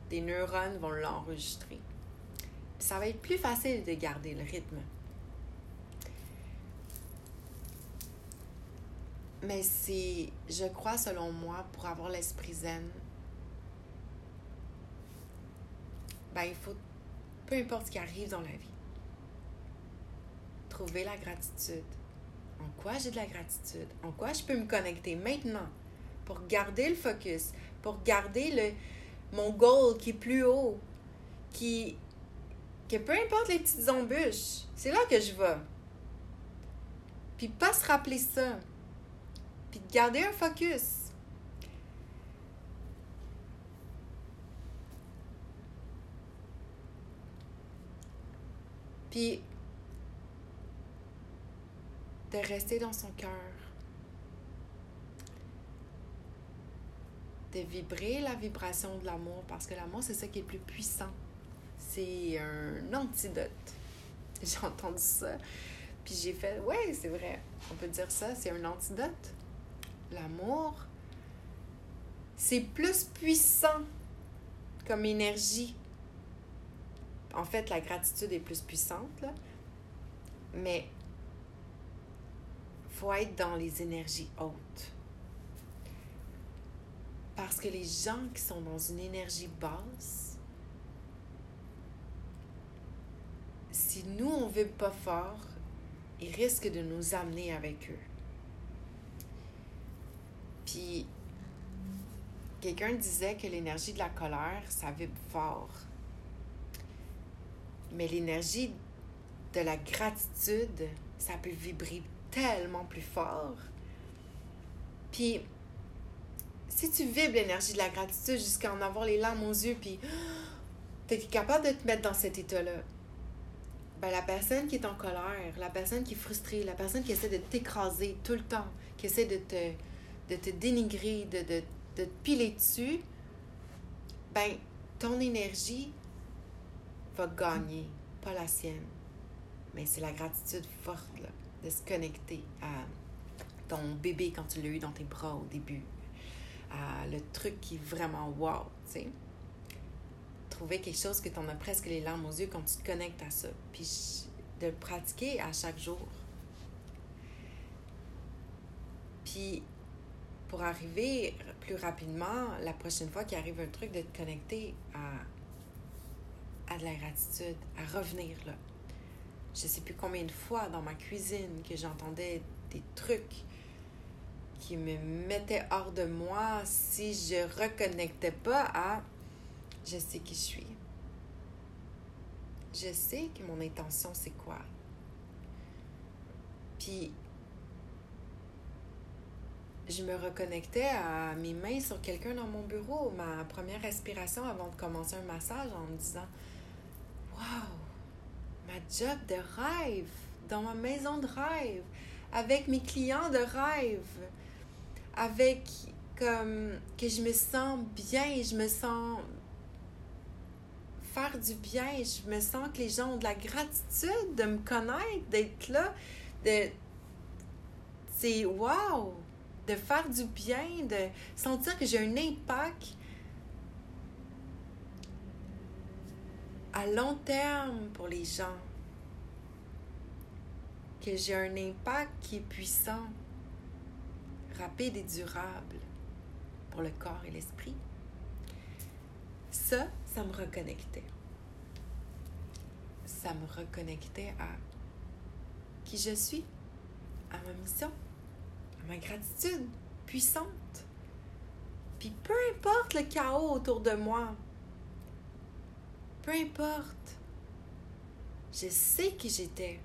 [SPEAKER 1] tes neurones vont l'enregistrer. Ça va être plus facile de garder le rythme. Mais c'est, je crois, selon moi, pour avoir l'esprit zen, ben, il faut, peu importe ce qui arrive dans la vie, trouver la gratitude. En quoi j'ai de la gratitude? En quoi je peux me connecter maintenant? Pour garder le focus, pour garder le, mon goal qui est plus haut, qui, que peu importe les petites embûches, c'est là que je vais. Puis pas se rappeler ça. Puis garder un focus. Puis de rester dans son cœur. De vibrer la vibration de l'amour parce que l'amour, c'est ça qui est plus puissant. C'est un antidote. J'ai entendu ça. Puis j'ai fait, ouais, c'est vrai, on peut dire ça, c'est un antidote. L'amour, c'est plus puissant comme énergie. En fait, la gratitude est plus puissante, là. Mais faut être dans les énergies hautes. Parce que les gens qui sont dans une énergie basse, si nous, on vibre pas fort, ils risquent de nous amener avec eux. Puis, quelqu'un disait que l'énergie de la colère, ça vibre fort. Mais l'énergie de la gratitude, ça peut vibrer tellement plus fort. Puis, si tu vibres l'énergie de la gratitude jusqu'à en avoir les larmes aux yeux, puis tu es capable de te mettre dans cet état-là, ben, la personne qui est en colère, la personne qui est frustrée, la personne qui essaie de t'écraser tout le temps, qui essaie de te, dénigrer, de, te piler dessus, ben, ton énergie va gagner, pas la sienne. Mais c'est la gratitude forte, de se connecter à ton bébé quand tu l'as eu dans tes bras au début, le truc qui est vraiment wow, tu sais. Trouver quelque chose que tu en as presque les larmes aux yeux quand tu te connectes à ça. Puis de le pratiquer à chaque jour. Puis pour arriver plus rapidement, la prochaine fois qu'il arrive un truc, de te connecter à, à de la gratitude, à revenir là. Je sais plus combien de fois dans ma cuisine que j'entendais des trucs qui me mettaient hors de moi si je reconnectais pas à je sais qui je suis. Je sais que mon intention c'est quoi. Puis je me reconnectais à mes mains sur quelqu'un dans mon bureau, ma première respiration avant de commencer un massage en me disant Waouh, ma job de rêve, dans ma maison de rêve, avec mes clients de rêve, avec comme que je me sens bien, je me sens faire du bien, je me sens que les gens ont de la gratitude de me connaître, d'être là, de c'est wow! de faire du bien, de sentir que j'ai un impact à long terme pour les gens, que j'ai un impact qui est puissant, rapide et durable pour le corps et l'esprit. Ça, ça me reconnectait. Ça me reconnectait à qui je suis, à ma mission ma gratitude puissante. Puis peu importe le chaos autour de moi, peu importe, je sais qui j'étais,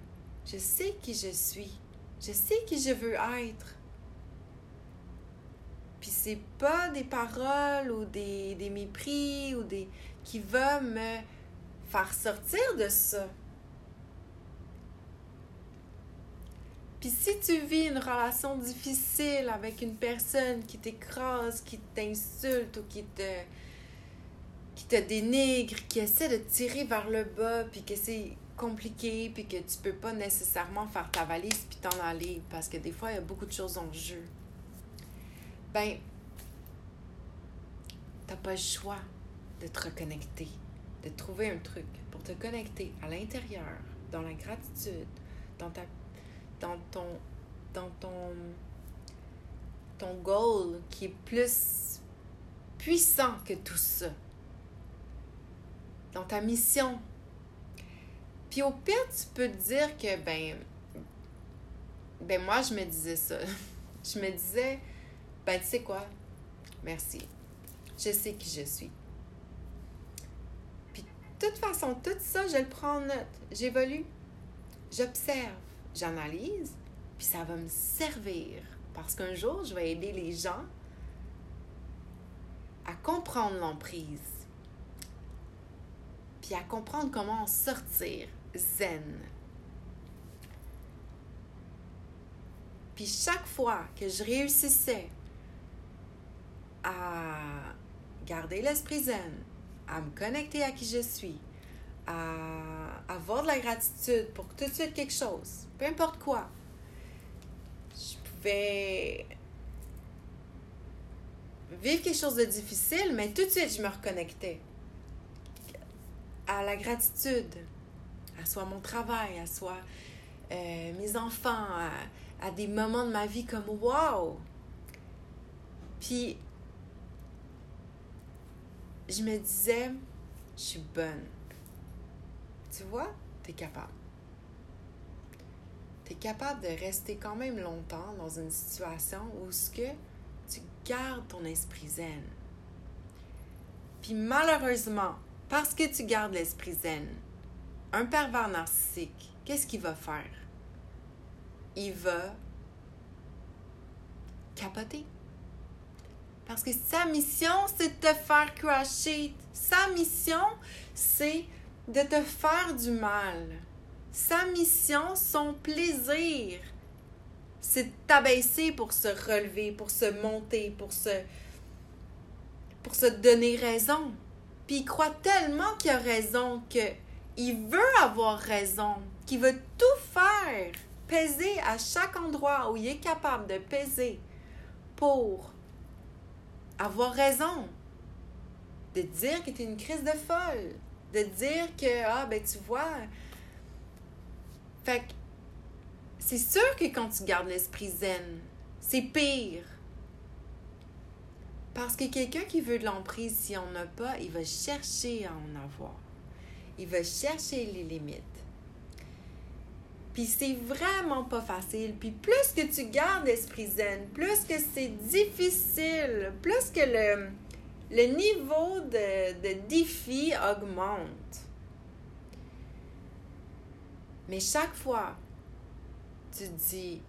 [SPEAKER 1] je sais qui je suis, je sais qui je veux être. Puis c'est pas des paroles ou des, mépris ou des qui vont me faire sortir de ça. Puis si tu vis une relation difficile avec une personne qui t'écrase, qui t'insulte ou qui te qui te dénigre, qui essaie de tirer vers le bas, puis que c'est compliqué, puis que tu peux pas nécessairement faire ta valise puis t'en aller, parce que des fois, il y a beaucoup de choses en jeu. Ben, t'as pas le choix de te reconnecter, de trouver un truc pour te connecter à l'intérieur, dans la gratitude, dans ta dans ton, dans ton, ton goal qui est plus puissant que tout ça. Dans ta mission. Puis au pire, tu peux te dire que, ben, ben moi, je me disais ça. je me disais, ben, tu sais quoi? Merci. Je sais qui je suis. Puis, de toute façon, tout ça, je le prends en note. J'évolue. J'observe j'analyse, puis ça va me servir. Parce qu'un jour, je vais aider les gens à comprendre l'emprise, puis à comprendre comment en sortir zen. Puis chaque fois que je réussissais à garder l'esprit zen, à me connecter à qui je suis, à avoir de la gratitude pour tout de suite quelque chose, peu importe quoi. Je pouvais vivre quelque chose de difficile, mais tout de suite, je me reconnectais à la gratitude, à soit mon travail, à soit euh, mes enfants, à, à, des moments de ma vie comme wow! Puis, je me disais, je suis bonne tu vois, tu es capable. Tu capable de rester quand même longtemps dans une situation où ce que tu gardes ton esprit zen. Puis malheureusement, parce que tu gardes l'esprit zen, un pervers narcissique, qu'est-ce qu'il va faire? Il va capoter. Parce que sa mission, c'est de te faire crasher. Sa mission, c'est de te faire du mal. Sa mission, son plaisir, c'est de t'abaisser pour se relever, pour se monter, pour se, pour se donner raison. Puis il croit tellement qu'il a raison qu'il veut avoir raison, qu'il veut tout faire, peser à chaque endroit où il est capable de peser pour avoir raison, de dire que tu es une crise de folle, de dire que, ah, ben tu vois. Fait que c'est sûr que quand tu gardes l'esprit zen, c'est pire. Parce que quelqu'un qui veut de l'emprise, s'il n'en a pas, il va chercher à en avoir. Il va chercher les limites. Puis c'est vraiment pas facile. Puis plus que tu gardes l'esprit zen, plus que c'est difficile, plus que le, le niveau de, de défi augmente. Mais chaque fois, tu te dis,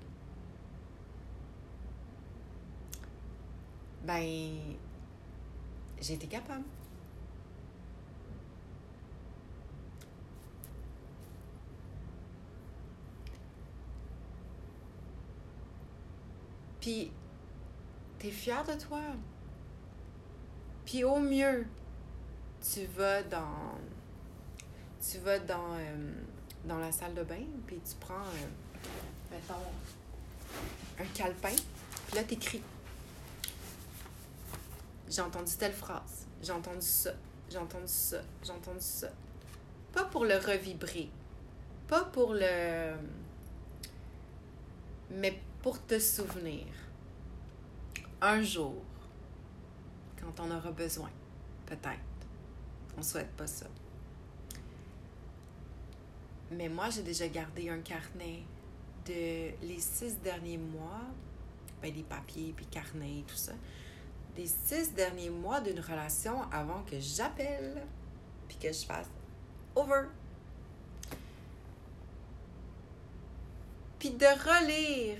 [SPEAKER 1] ben, j'ai été capable. Puis, t'es fier de toi. Puis au mieux, tu vas dans. Tu vas dans, euh, dans la salle de bain, puis tu prends, euh, mettons, un calepin, puis là, t'écris. J'ai entendu telle phrase, j'ai entendu ça, j'ai entendu ça, j'ai entendu ça. Pas pour le revibrer, pas pour le. Mais pour te souvenir. Un jour, quand on aura besoin, peut-être. On souhaite pas ça. Mais moi, j'ai déjà gardé un carnet de les six derniers mois, ben des papiers, puis carnet, tout ça, des six derniers mois d'une relation avant que j'appelle, puis que je fasse over. Puis de relire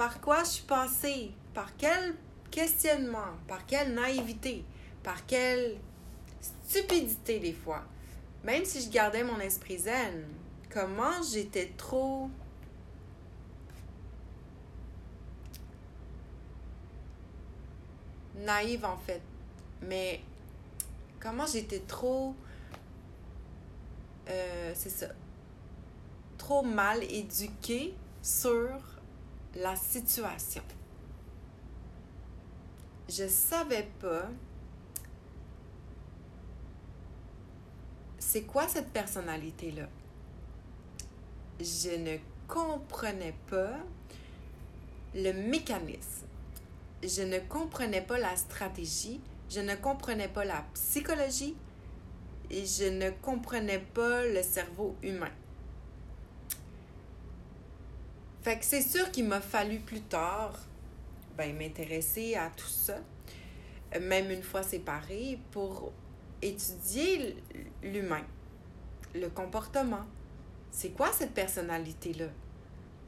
[SPEAKER 1] par quoi je suis passée, par quel questionnement, par quelle naïveté, par quelle stupidité des fois? Même si je gardais mon esprit zen, comment j'étais trop naïve en fait? Mais comment j'étais trop... Euh, c'est ça. Trop mal éduquée sur la situation. Je savais pas c'est quoi cette personnalité-là. Je ne comprenais pas le mécanisme. Je ne comprenais pas la stratégie. Je ne comprenais pas la psychologie. Et je ne comprenais pas le cerveau humain. Fait que c'est sûr qu'il m'a fallu plus tard ben, m'intéresser à tout ça, même une fois séparée, pour étudier l'humain, le comportement. C'est quoi cette personnalité-là?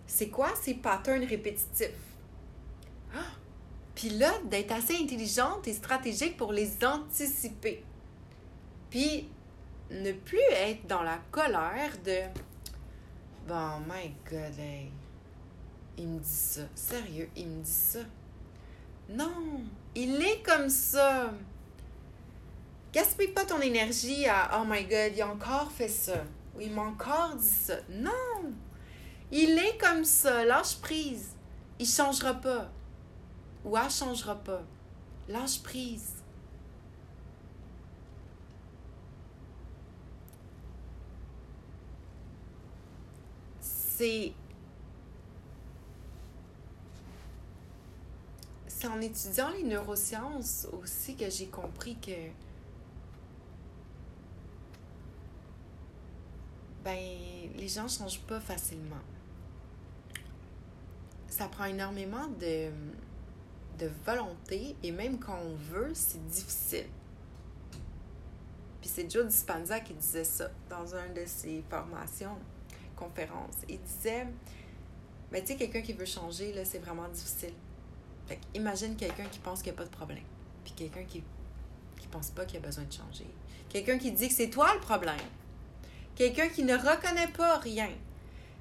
[SPEAKER 1] C'est quoi ces patterns répétitifs? Ah! Puis là, d'être assez intelligente et stratégique pour les anticiper. Puis ne plus être dans la colère de Bon, my God, hey. Il me dit ça. Sérieux, il me dit ça. Non, il est comme ça. Gaspille pas ton énergie à Oh my God, il a encore fait ça. Ou il m'a encore dit ça. Non! Il est comme ça. Lâche prise. Il changera pas. Ou elle changera pas. Lâche prise. C'est c'est en étudiant les neurosciences aussi que j'ai compris que ben les gens changent pas facilement. Ça prend énormément de, volonté et même quand on veut, c'est difficile. Puis c'est Joe Dispenza qui disait ça dans une de ses formations, conférences. Il disait, mais ben, tu sais, quelqu'un qui veut changer, là, c'est vraiment difficile imagine quelqu'un qui pense qu'il n'y a pas de problème. Puis quelqu'un qui qui pense pas qu'il a besoin de changer. Quelqu'un qui dit que c'est toi le problème. Quelqu'un qui ne reconnaît pas rien.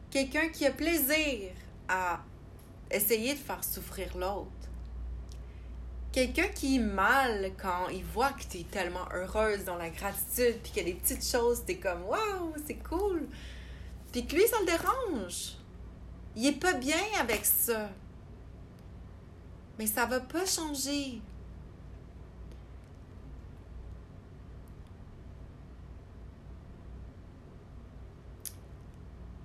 [SPEAKER 1] Quelqu'un qui a plaisir à essayer de faire souffrir l'autre. Quelqu'un qui est mal quand il voit que tu es tellement heureuse dans la gratitude, puis qu'il y a des petites choses, tu es comme waouh, c'est cool. Puis que lui, ça le dérange. Il est pas bien avec ça. Mais ça va pas changer.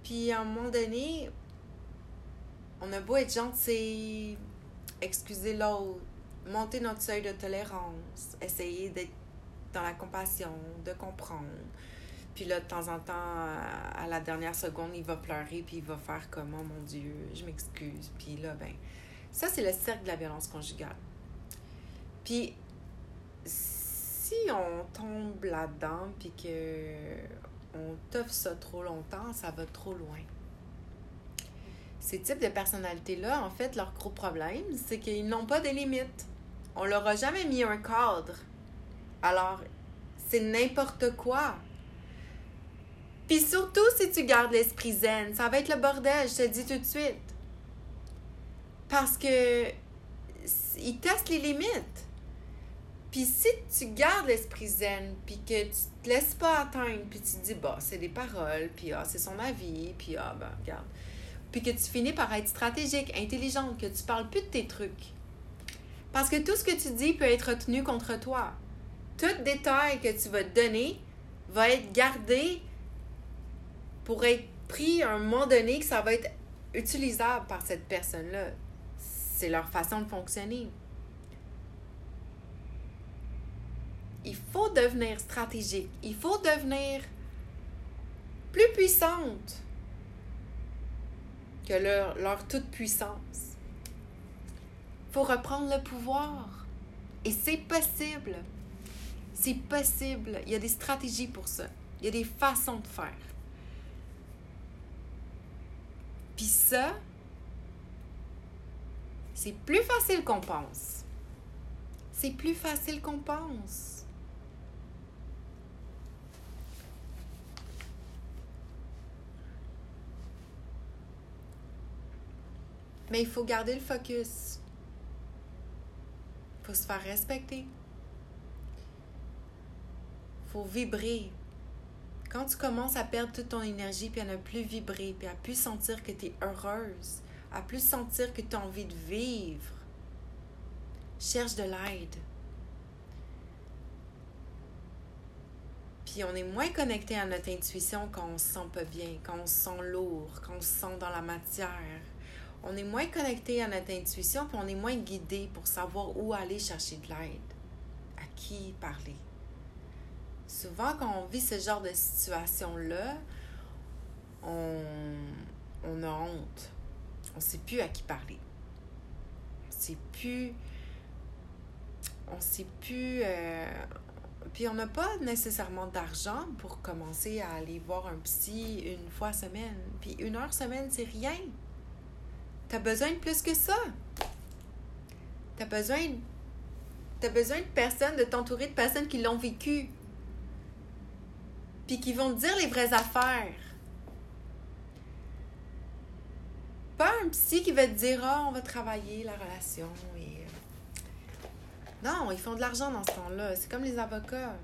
[SPEAKER 1] Puis à un moment donné, on a beau être gentil, excuser l'autre, monter notre seuil de tolérance, essayer d'être dans la compassion, de comprendre. Puis là, de temps en temps, à la dernière seconde, il va pleurer, puis il va faire comme Oh mon Dieu, je m'excuse. Puis là, ben, ça, c'est le cercle de la violence conjugale. Puis, si on tombe là-dedans, puis que on ça trop longtemps, ça va trop loin. Ces types de personnalités-là, en fait, leur gros problème, c'est qu'ils n'ont pas de limites. On leur a jamais mis un cadre. Alors, c'est n'importe quoi. Puis surtout, si tu gardes l'esprit zen, ça va être le bordel, je te dis tout de suite. Parce que ils testent les limites. Puis si tu gardes l'esprit zen, puis que tu te laisses pas atteindre, puis tu te dis, bah, c'est des paroles, puis ah, c'est son avis, puis ah, ben, regarde. Puis que tu finis par être stratégique, intelligente, que tu parles plus de tes trucs. Parce que tout ce que tu dis peut être retenu contre toi. Tout détail que tu vas te donner va être gardé pour être pris à un moment donné que ça va être utilisable par cette personne-là. C'est leur façon de fonctionner. Il faut devenir stratégique. Il faut devenir plus puissante que leur, leur toute puissance. Il faut reprendre le pouvoir. Et c'est possible. C'est possible. Il y a des stratégies pour ça. Il y a des façons de faire. Puis ça, c'est plus facile qu'on pense. C'est plus facile qu'on pense. Mais il faut garder le focus. Il faut se faire respecter. Il faut vibrer quand tu commences à perdre toute ton énergie, puis à ne plus vibrer, puis à plus sentir que tu es heureuse, à plus sentir que tu as envie de vivre, cherche de l'aide. Puis on est moins connecté à notre intuition quand on se sent pas bien, quand on se sent lourd, quand on se sent dans la matière. On est moins connecté à notre intuition, puis on est moins guidé pour savoir où aller chercher de l'aide, à qui parler souvent, quand on vit ce genre de situation-là, on, on a honte. On ne sait plus à qui parler. On ne sait plus. On sait plus. Euh, puis on n'a pas nécessairement d'argent pour commencer à aller voir un psy une fois semaine. Puis une heure semaine, c'est rien. Tu as besoin de plus que ça. Tu as besoin, as besoin de personnes, de t'entourer de personnes qui l'ont vécu puis qui vont te dire les vraies affaires. Pas un psy qui va te dire Ah, on va travailler la relation. Et... Euh, non, ils font de l'argent dans ce temps-là. C'est comme les avocats.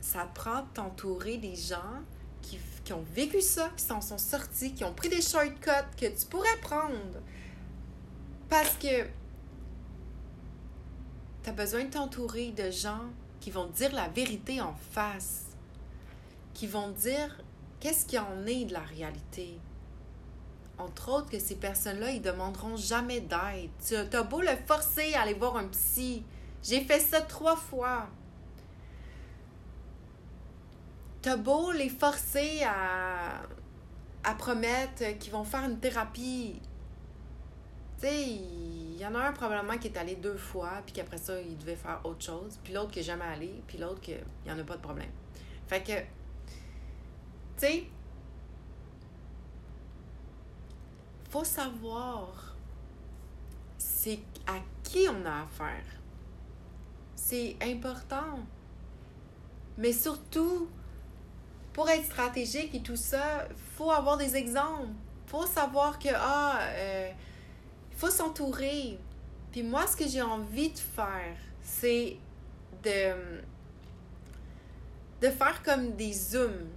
[SPEAKER 1] Ça prend de t'entourer des gens qui, qui, ont vécu ça, qui s'en sont sortis, qui ont pris des shortcuts que tu pourrais prendre. Parce que tu as besoin de t'entourer de gens qui vont dire la vérité en face, qui vont dire qu'est-ce qui en est de la réalité? Entre autres, que ces personnes-là, ils demanderont jamais d'aide. Tu as beau le forcer à aller voir un psy. J'ai fait ça trois fois. T'as beau les forcer à, à promettre qu'ils vont faire une thérapie. Tu sais, il y en a un probablement qui est allé deux fois, puis qu'après ça, il devait faire autre chose, puis l'autre qui n'est jamais allé, puis l'autre qui n'y en a pas de problème. Fait que, tu sais, faut savoir c'est à qui on a affaire. C'est important. Mais surtout, pour être stratégique et tout ça, faut avoir des exemples. faut savoir que, ah, euh, il faut s'entourer. Puis moi, ce que j'ai envie de faire, c'est de, de faire comme des zooms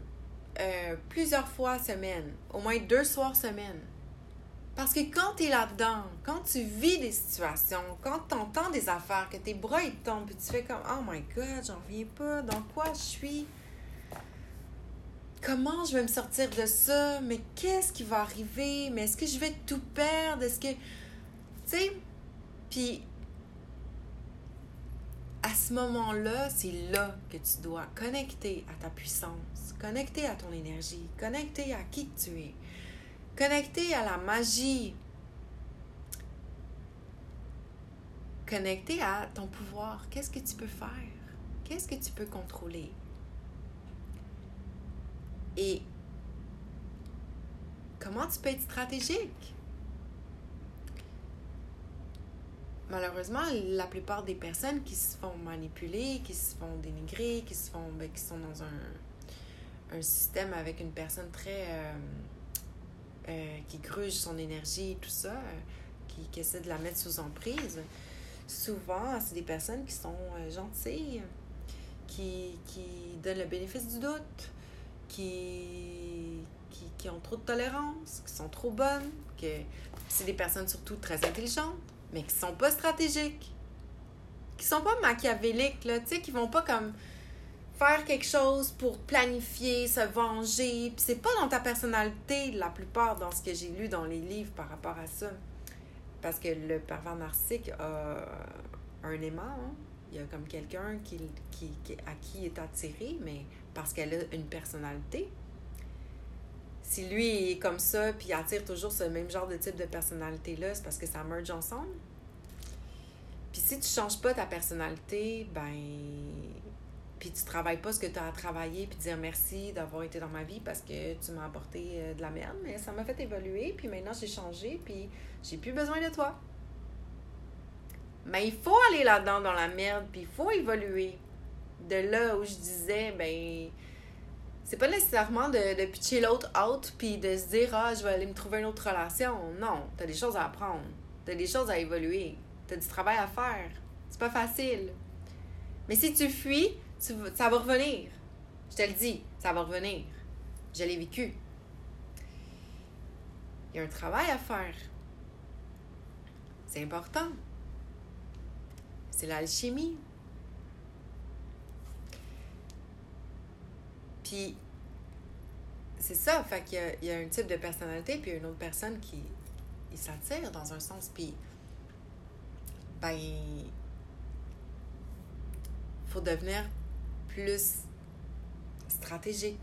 [SPEAKER 1] euh, plusieurs fois semaine, au moins deux soirs semaine. Parce que quand tu es là-dedans, quand tu vis des situations, quand tu entends des affaires, que tes bras ils tombent, puis tu fais comme Oh my god, j'en reviens pas, dans quoi je suis? comment je vais me sortir de ça? Mais qu'est-ce qui va arriver? Mais est-ce que je vais tout perdre? Est-ce que. Tu sais? Puis, à ce moment-là, c'est là que tu dois connecter à ta puissance, connecter à ton énergie, connecter à qui tu es, connecter à la magie, connecter à ton pouvoir. Qu'est-ce que tu peux faire? Qu'est-ce que tu peux contrôler? Et comment tu peux être stratégique? Malheureusement, la plupart des personnes qui se font manipuler, qui se font dénigrer, qui se font ben, qui sont dans un, un, système avec une personne très euh, euh, qui gruge son énergie et tout ça, euh, qui, qui, essaie de la mettre sous emprise, souvent c'est des personnes qui sont gentilles, qui, qui donnent le bénéfice du doute, qui, qui, ont trop de tolérance, qui sont trop bonnes, que c'est des personnes surtout très intelligentes, mais qui sont pas stratégiques, qui sont pas machiavéliques, là, tu sais, qui vont pas comme faire quelque chose pour planifier, se venger, puis c'est pas dans ta personnalité la plupart dans ce que j'ai lu dans les livres par rapport à ça. Parce que le pervers narcissique a un aimant, hein? il y a comme quelqu'un qui, qui, à qui il est attiré, mais parce qu'elle a une personnalité. Si lui est comme ça, puis attire toujours ce même genre de type de personnalité-là, c'est parce que ça merge ensemble. Puis si tu changes pas ta personnalité, ben. Puis tu travailles pas ce que tu as à travailler, puis dire merci d'avoir été dans ma vie parce que tu m'as apporté euh, de la merde, mais ça m'a fait évoluer, puis maintenant j'ai changé, puis j'ai plus besoin de toi. Mais il faut aller là-dedans dans la merde, puis il faut évoluer de là où je disais, ben, c'est pas nécessairement de, de pitcher l'autre out puis de se dire, ah, je vais aller me trouver une autre relation. Non, t'as des choses à apprendre, t'as des choses à évoluer, t'as du travail à faire. C'est pas facile. Mais si tu fuis, tu, ça va revenir. Je te le dis, ça va revenir. Je l'ai vécu. Il y a un travail à faire. C'est important. C'est l'alchimie. Puis, c'est ça, fait qu'il y a, il y a un type de personnalité, puis une autre personne qui s'attire dans un sens, puis, ben, il faut devenir plus stratégique.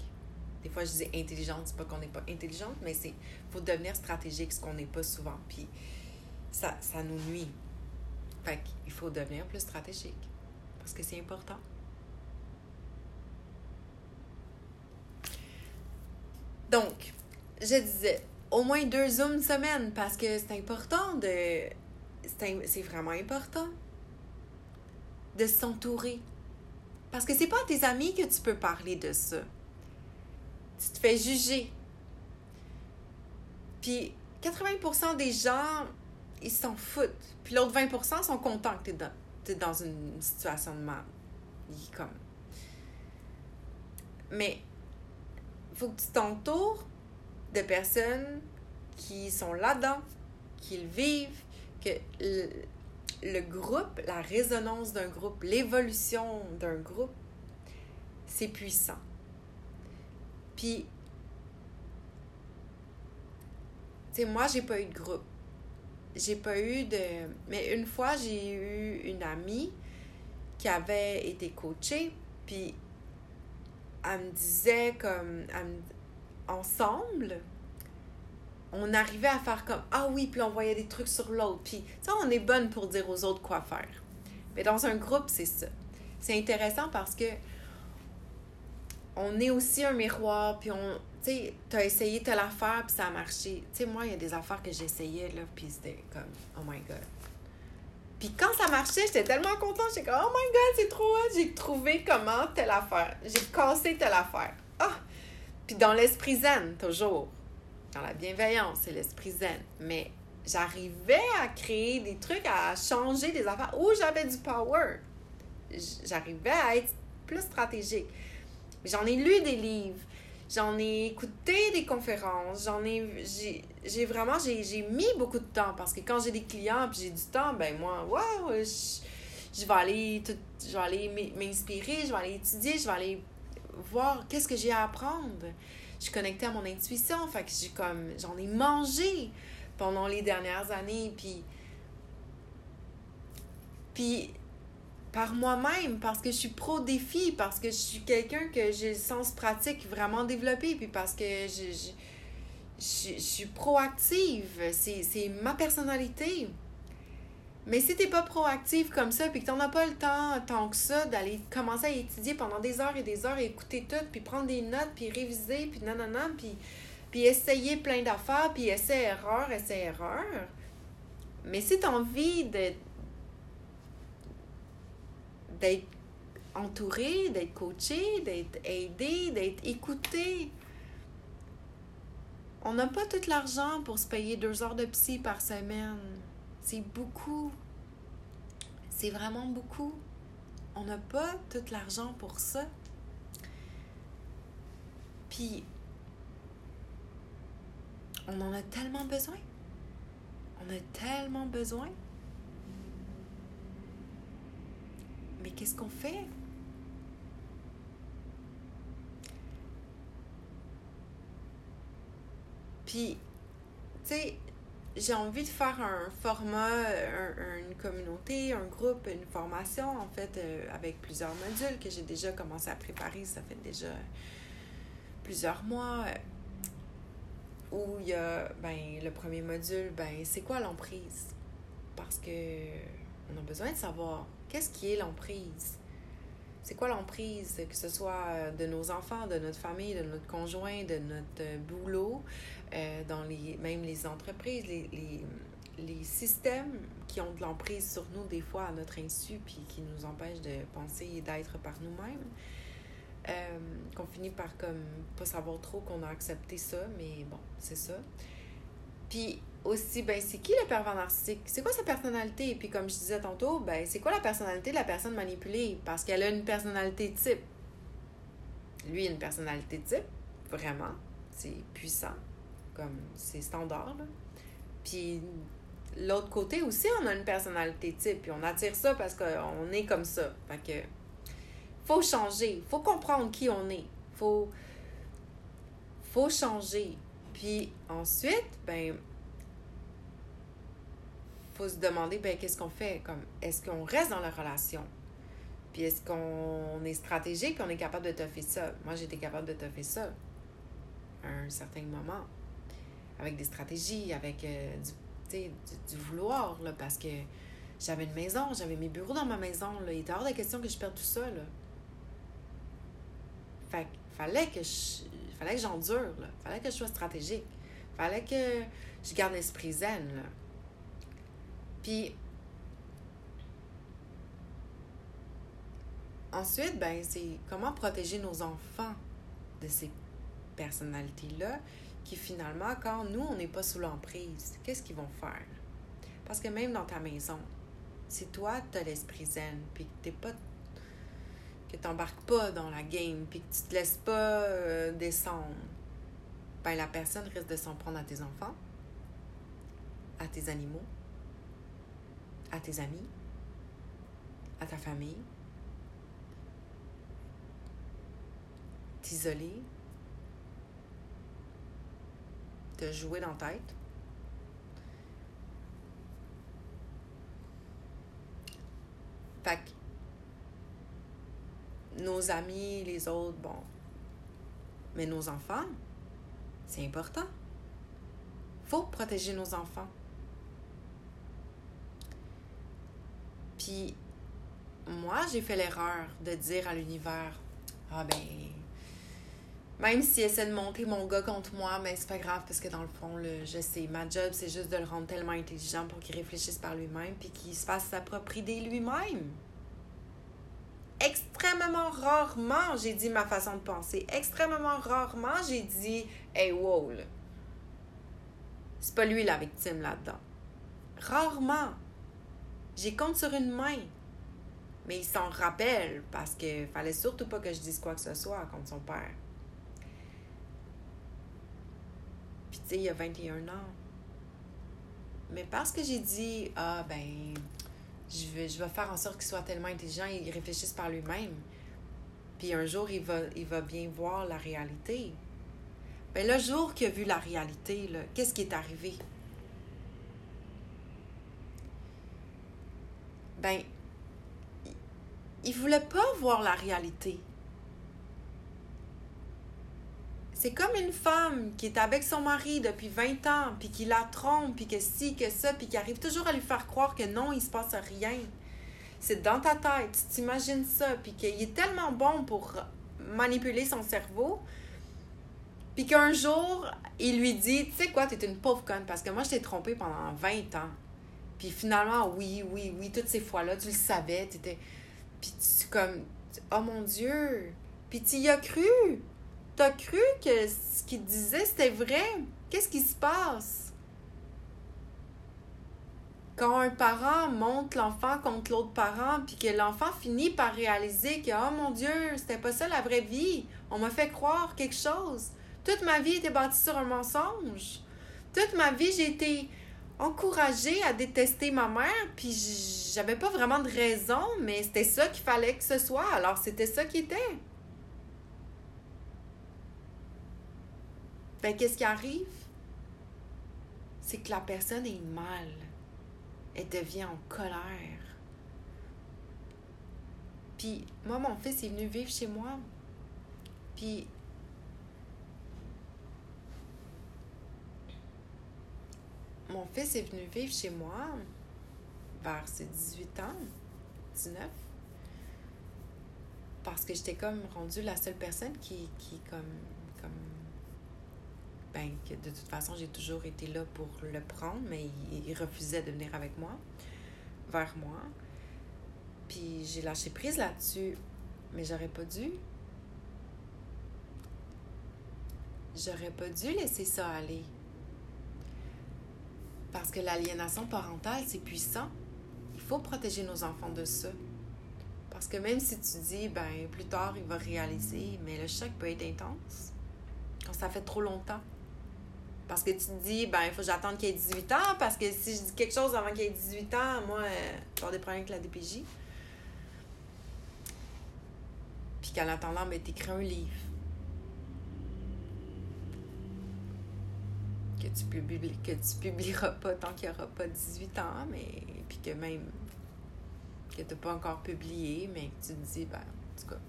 [SPEAKER 1] Des fois, je dis intelligente, c'est pas qu'on n'est pas intelligente, mais c'est faut devenir stratégique, ce qu'on n'est pas souvent. Puis, ça, ça nous nuit. Fait qu'il faut devenir plus stratégique, parce que c'est important. Donc, je disais, au moins deux zooms semaine parce que c'est important de. C'est vraiment important de s'entourer. Parce que c'est pas à tes amis que tu peux parler de ça. Tu te fais juger. Puis 80% des gens, ils s'en foutent. Puis l'autre 20% sont contents que tu es dans une situation de mal. Comme. Mais faut que tu t'entoures de personnes qui sont là-dedans, qui le vivent, que le, groupe, la résonance d'un groupe, l'évolution d'un groupe, c'est puissant. Puis, tu sais, moi, j'ai pas eu de groupe. J'ai pas eu de. Mais une fois, j'ai eu une amie qui avait été coachée, puis elle me disait comme ensemble on arrivait à faire comme ah oui puis on voyait des trucs sur l'autre puis ça on est bonne pour dire aux autres quoi faire mais dans un groupe c'est ça c'est intéressant parce que on est aussi un miroir puis on tu sais t'as essayé telle affaire puis ça a marché tu sais moi il y a des affaires que j'essayais là puis c'était comme oh my god puis quand ça marchait, j'étais tellement contente. J'étais comme, oh my god, c'est trop hot. J'ai trouvé comment telle affaire. J'ai cassé telle affaire. Ah! Puis dans l'esprit zen, toujours. Dans la bienveillance, c'est l'esprit zen. Mais j'arrivais à créer des trucs, à changer des affaires où j'avais du power. J'arrivais à être plus stratégique. J'en ai lu des livres. J'en ai écouté des conférences, j'en ai j'ai vraiment j'ai mis beaucoup de temps parce que quand j'ai des clients puis j'ai du temps, ben moi waouh, je, vais aller je vais aller m'inspirer, je vais aller étudier, je vais aller
[SPEAKER 2] voir qu'est-ce que j'ai à apprendre. Je suis connectée à mon intuition, fait que j'ai comme, j'en ai mangé pendant les dernières années, puis... Puis par moi-même, parce que je suis pro-défi, parce que je suis quelqu'un que j'ai le sens pratique vraiment développé, puis parce que je, je, je, je suis proactive. C'est ma personnalité. Mais si t'es pas proactive comme ça, puis que t'en as pas le temps tant que ça d'aller commencer à étudier pendant des heures et des heures, et écouter tout, puis prendre des notes, puis réviser, puis nanana, puis, puis essayer plein d'affaires, puis essai-erreur, essai-erreur. Mais si t'as envie de d'être entouré, d'être coaché, d'être aidé, d'être écouté. On n'a pas tout l'argent pour se payer deux heures de psy par semaine. C'est beaucoup. C'est vraiment beaucoup. On n'a pas tout l'argent pour ça. Puis, on en a tellement besoin. On a tellement besoin. Mais qu'est-ce qu'on fait? Puis, tu sais, j'ai envie de faire un format, une communauté, un groupe, une formation, en fait, euh, avec plusieurs modules que j'ai déjà commencé à préparer. Ça fait déjà plusieurs mois. Euh, où il y a, ben, le premier module, ben, c'est quoi l'emprise? Parce que on a besoin de savoir Qu'est-ce qui est l'emprise? C'est quoi l'emprise, que ce soit euh, de nos enfants, de notre famille, de notre conjoint, de notre euh, boulot, euh, dans les, même les entreprises, les, les, les systèmes qui ont de l'emprise sur nous des fois à notre insu, puis qui nous empêchent de penser et d'être par nous-mêmes. Euh, qu'on finit par comme pas savoir trop qu'on a accepté ça, mais bon, c'est ça. Puis aussi, ben, c'est qui le pervers narcissique? C'est quoi sa personnalité? Puis, comme je disais tantôt, ben, c'est quoi la personnalité de la personne manipulée? Parce qu'elle a une personnalité type. Lui, une personnalité type, vraiment. C'est puissant, comme c'est standard. Là. Puis, l'autre côté aussi, on a une personnalité type. Puis, on attire ça parce qu'on est comme ça. Fait que, faut changer. Faut comprendre qui on est. Faut, faut changer. Puis, ensuite, ben, faut se demander ben, qu'est-ce qu'on fait? Comme est-ce qu'on reste dans la relation? Puis est-ce qu'on est stratégique on est capable de toffer ça? Moi j'étais capable de toffer ça à un certain moment avec des stratégies avec euh, du, du, du, vouloir là, parce que j'avais une maison j'avais mes bureaux dans ma maison là. il était hors de question que je perde tout ça là. fait fallait que je fallait que j'endure fallait que je sois stratégique fallait que je garde l'esprit zen là. Puis ensuite, ben, c'est comment protéger nos enfants de ces personnalités-là qui finalement, quand nous, on n'est pas sous l'emprise, qu'est-ce qu'ils vont faire? Parce que même dans ta maison, si toi, tu as l'esprit zen, puis que t'es pas que t'embarques pas dans la game, puis que tu te laisses pas euh, descendre, ben la personne risque de s'en prendre à tes enfants, à tes animaux, à tes amis, à ta famille, t'isoler, te jouer dans la tête. Fait que nos amis, les autres, bon. Mais nos enfants, c'est important. Faut protéger nos enfants. Puis moi, j'ai fait l'erreur de dire à l'univers Ah ben, même s'il essaie de monter mon gars contre moi, mais c'est pas grave parce que dans le fond, je sais, ma job, c'est juste de le rendre tellement intelligent pour qu'il réfléchisse par lui-même puis qu'il se fasse sa propre idée lui-même. Extrêmement rarement, j'ai dit ma façon de penser. Extrêmement rarement, j'ai dit Hey, wow, C'est pas lui la victime là-dedans. Rarement. J'y compte sur une main. Mais il s'en rappelle parce qu'il fallait surtout pas que je dise quoi que ce soit contre son père. Il a 21 ans. Mais parce que j'ai dit, ah ben, je vais, je vais faire en sorte qu'il soit tellement intelligent il réfléchisse par lui-même. Puis un jour, il va, il va bien voir la réalité. Ben, le jour qu'il a vu la réalité, qu'est-ce qui est arrivé? Ben, il voulait pas voir la réalité. C'est comme une femme qui est avec son mari depuis 20 ans, puis qui la trompe, puis que si, que ça, puis qui arrive toujours à lui faire croire que non, il se passe rien. C'est dans ta tête, tu t'imagines ça, puis qu'il est tellement bon pour manipuler son cerveau, puis qu'un jour, il lui dit, tu sais quoi, t'es une pauvre conne, parce que moi, je t'ai trompée pendant 20 ans. Puis finalement, oui, oui, oui, toutes ces fois-là, tu le savais, t'étais... Puis tu comme, oh mon Dieu, puis tu y as cru. T'as cru que ce qu'il disait, c'était vrai? Qu'est-ce qui se passe? Quand un parent monte l'enfant contre l'autre parent, puis que l'enfant finit par réaliser que, oh mon Dieu, c'était pas ça la vraie vie. On m'a fait croire quelque chose. Toute ma vie était bâtie sur un mensonge. Toute ma vie, j'ai été encouragée à détester ma mère, puis j'avais pas vraiment de raison, mais c'était ça qu'il fallait que ce soit. Alors c'était ça qui était. Ben qu'est-ce qui arrive? C'est que la personne est mal. Elle devient en colère. Puis moi, mon fils est venu vivre chez moi. Puis mon fils est venu vivre chez moi vers ses 18 ans, 19 parce que j'étais comme rendue la seule personne qui, qui comme ben, de toute façon, j'ai toujours été là pour le prendre, mais il, refusait de venir avec moi, vers moi. Puis j'ai lâché prise là-dessus, mais j'aurais pas dû. J'aurais pas dû laisser ça aller. Parce que l'aliénation parentale, c'est puissant. Il faut protéger nos enfants de ça. Parce que même si tu dis, ben, plus tard, il va réaliser, mais le choc peut être intense quand ça fait trop longtemps. Parce que tu te dis, ben, il faut que j'attende qu'il ait 18 ans, parce que si je dis quelque chose avant qu'il ait 18 ans, moi, euh, des problèmes avec la DPJ. Puis qu'en attendant, ben, t'écris un livre. Que tu, publies, que tu publieras pas tant qu'il n'y aura pas 18 ans, mais. Puis que même. que tu n'as pas encore publié, mais que tu te dis, ben, en tout cas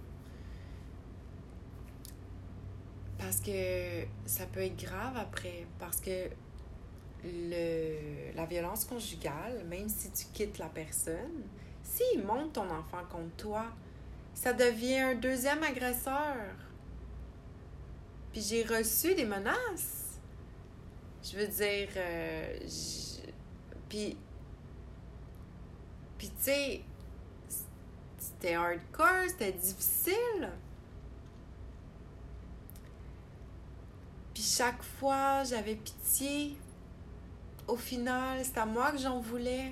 [SPEAKER 2] Parce que ça peut être grave après, parce que le, la violence conjugale, même si tu quittes la personne, s'il monte ton enfant contre toi, ça devient un deuxième agresseur. Puis j'ai reçu des menaces. Je veux dire, euh, puis, puis tu sais, c'était hardcore, c'était difficile. Puis chaque fois, j'avais pitié. Au final, c'est à moi que j'en voulais.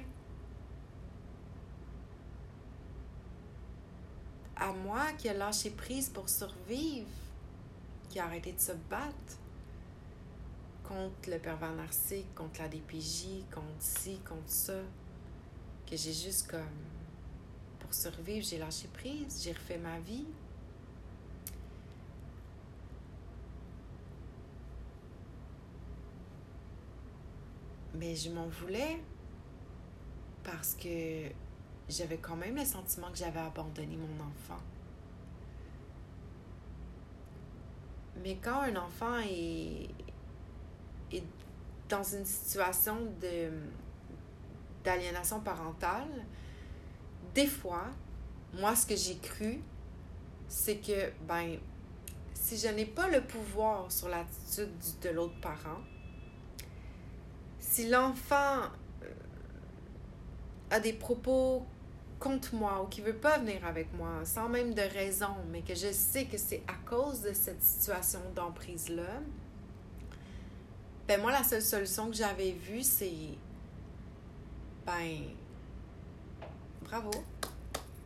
[SPEAKER 2] À moi qui a lâché prise pour survivre, qui a arrêté de se battre contre le pervers narcissique, contre la DPJ, contre ci, contre ça. Que j'ai juste comme. Pour survivre, j'ai lâché prise, j'ai refait ma vie. Mais je m'en voulais parce que j'avais quand même le sentiment que j'avais abandonné mon enfant. Mais quand un enfant est, est dans une situation de d'aliénation parentale, des fois, moi, ce que j'ai cru, c'est que, ben, si je n'ai pas le pouvoir sur l'attitude de l'autre parent, si l'enfant euh, a des propos contre moi ou qui veut pas venir avec moi sans même de raison, mais que je sais que c'est à cause de cette situation d'emprise-là, ben moi, la seule solution que j'avais vue, c'est ben bravo,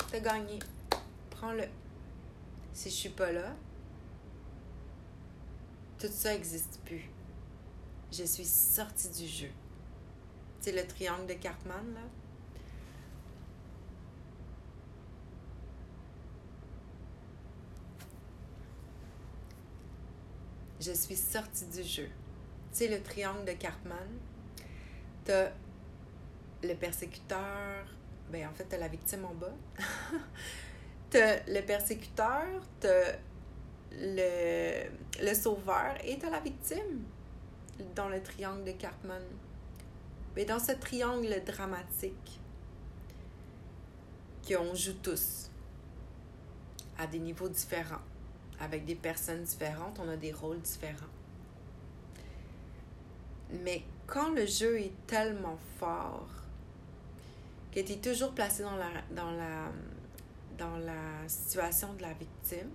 [SPEAKER 2] t'as gagné, prends-le. Si je suis pas là, tout ça n'existe plus je suis sortie du jeu. C'est le triangle de Cartman, là. je suis sortie du jeu. Sais, le triangle de Cartman, t'as le persécuteur, ben en fait, t'as la victime en bas. t'as le persécuteur, t'as le, le sauveur et t'as la victime dans le triangle de Cartman. Mais dans ce triangle dramatique qu'on joue tous à des niveaux différents, avec des personnes différentes, on a des rôles différents. Mais quand le jeu est tellement fort que tu es toujours placé dans la, dans, la, dans la situation de la victime,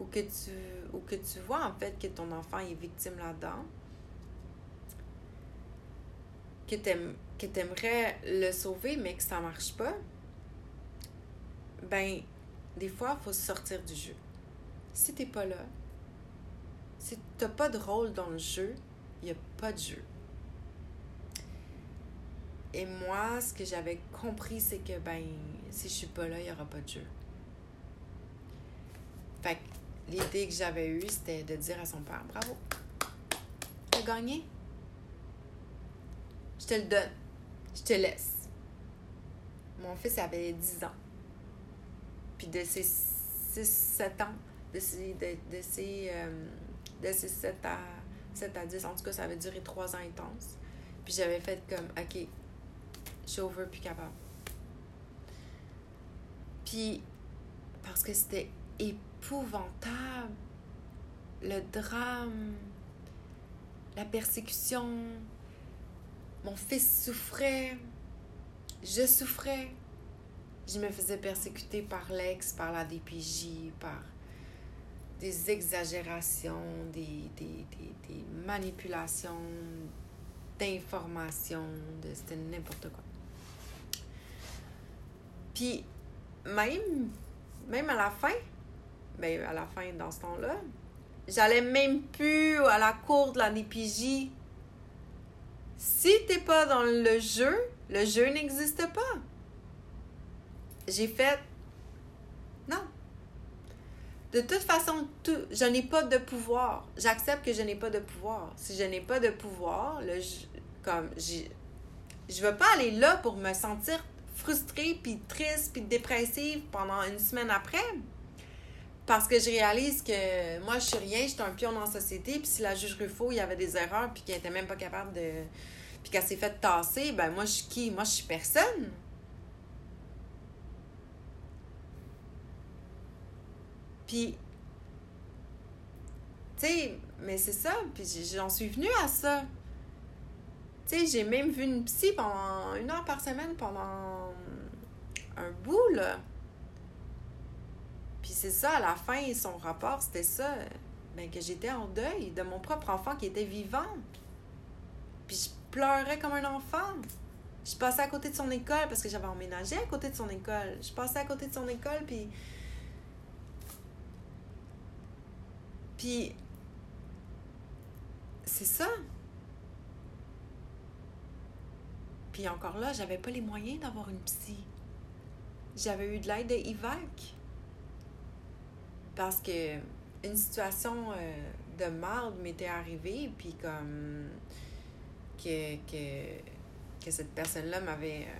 [SPEAKER 2] ou que, tu, ou que tu vois en fait que ton enfant est victime là-dedans, que tu aimerais le sauver mais que ça marche pas, ben, des fois, il faut sortir du jeu. Si t'es pas là, si t'as pas de rôle dans le jeu, il n'y a pas de jeu. Et moi, ce que j'avais compris, c'est que, ben, si je suis pas là, il n'y aura pas de jeu. Fait que l'idée que j'avais eue, c'était de dire à son père, bravo, t'as gagné. Je te le donne. Je te laisse. Mon fils avait 10 ans. Puis de ses 6-7 ans, de de ces, euh, de ces 7, à, 7 à 10, en tout cas, ça avait duré 3 ans intenses. Puis j'avais fait comme, OK, je suis over, plus capable. Puis, parce que c'était épouvantable, le drame, la persécution, mon fils souffrait, je souffrais. Je me faisais persécuter par l'ex, par la DPJ, par des exagérations, des, des, des, manipulations d'informations, de, c'était n'importe quoi. Puis, même, même à la fin, ben, à la fin, dans ce temps-là, j'allais même plus à la cour de la DPJ si t'es pas dans le jeu, le jeu n'existe pas. J'ai fait non. De toute façon, tout, je n'ai pas de pouvoir. J'accepte que je n'ai pas de pouvoir. Si je n'ai pas de pouvoir, le, comme je veux pas aller là pour me sentir frustrée, puis triste, puis dépressive pendant une semaine après. Parce que je réalise que moi, je suis rien, je suis un pion dans la société, puis si la juge Ruffo, il y avait des erreurs, puis qu'elle était même pas capable de. puis qu'elle s'est fait tasser, ben moi, je suis qui? Moi, je suis personne. Puis. Tu sais, mais c'est ça, puis j'en suis venue à ça. Tu sais, j'ai même vu une psy pendant une heure par semaine pendant un bout, là. Puis c'est ça, à la fin, son rapport, c'était ça. Ben, que j'étais en deuil de mon propre enfant qui était vivant. Puis je pleurais comme un enfant. Je passais à côté de son école parce que j'avais emménagé à côté de son école. Je passais à côté de son école, puis. Puis. C'est ça. Puis encore là, j'avais pas les moyens d'avoir une psy. J'avais eu de l'aide de parce que une situation euh, de merde m'était arrivée, puis comme que, que, que cette personne-là m'avait. Euh,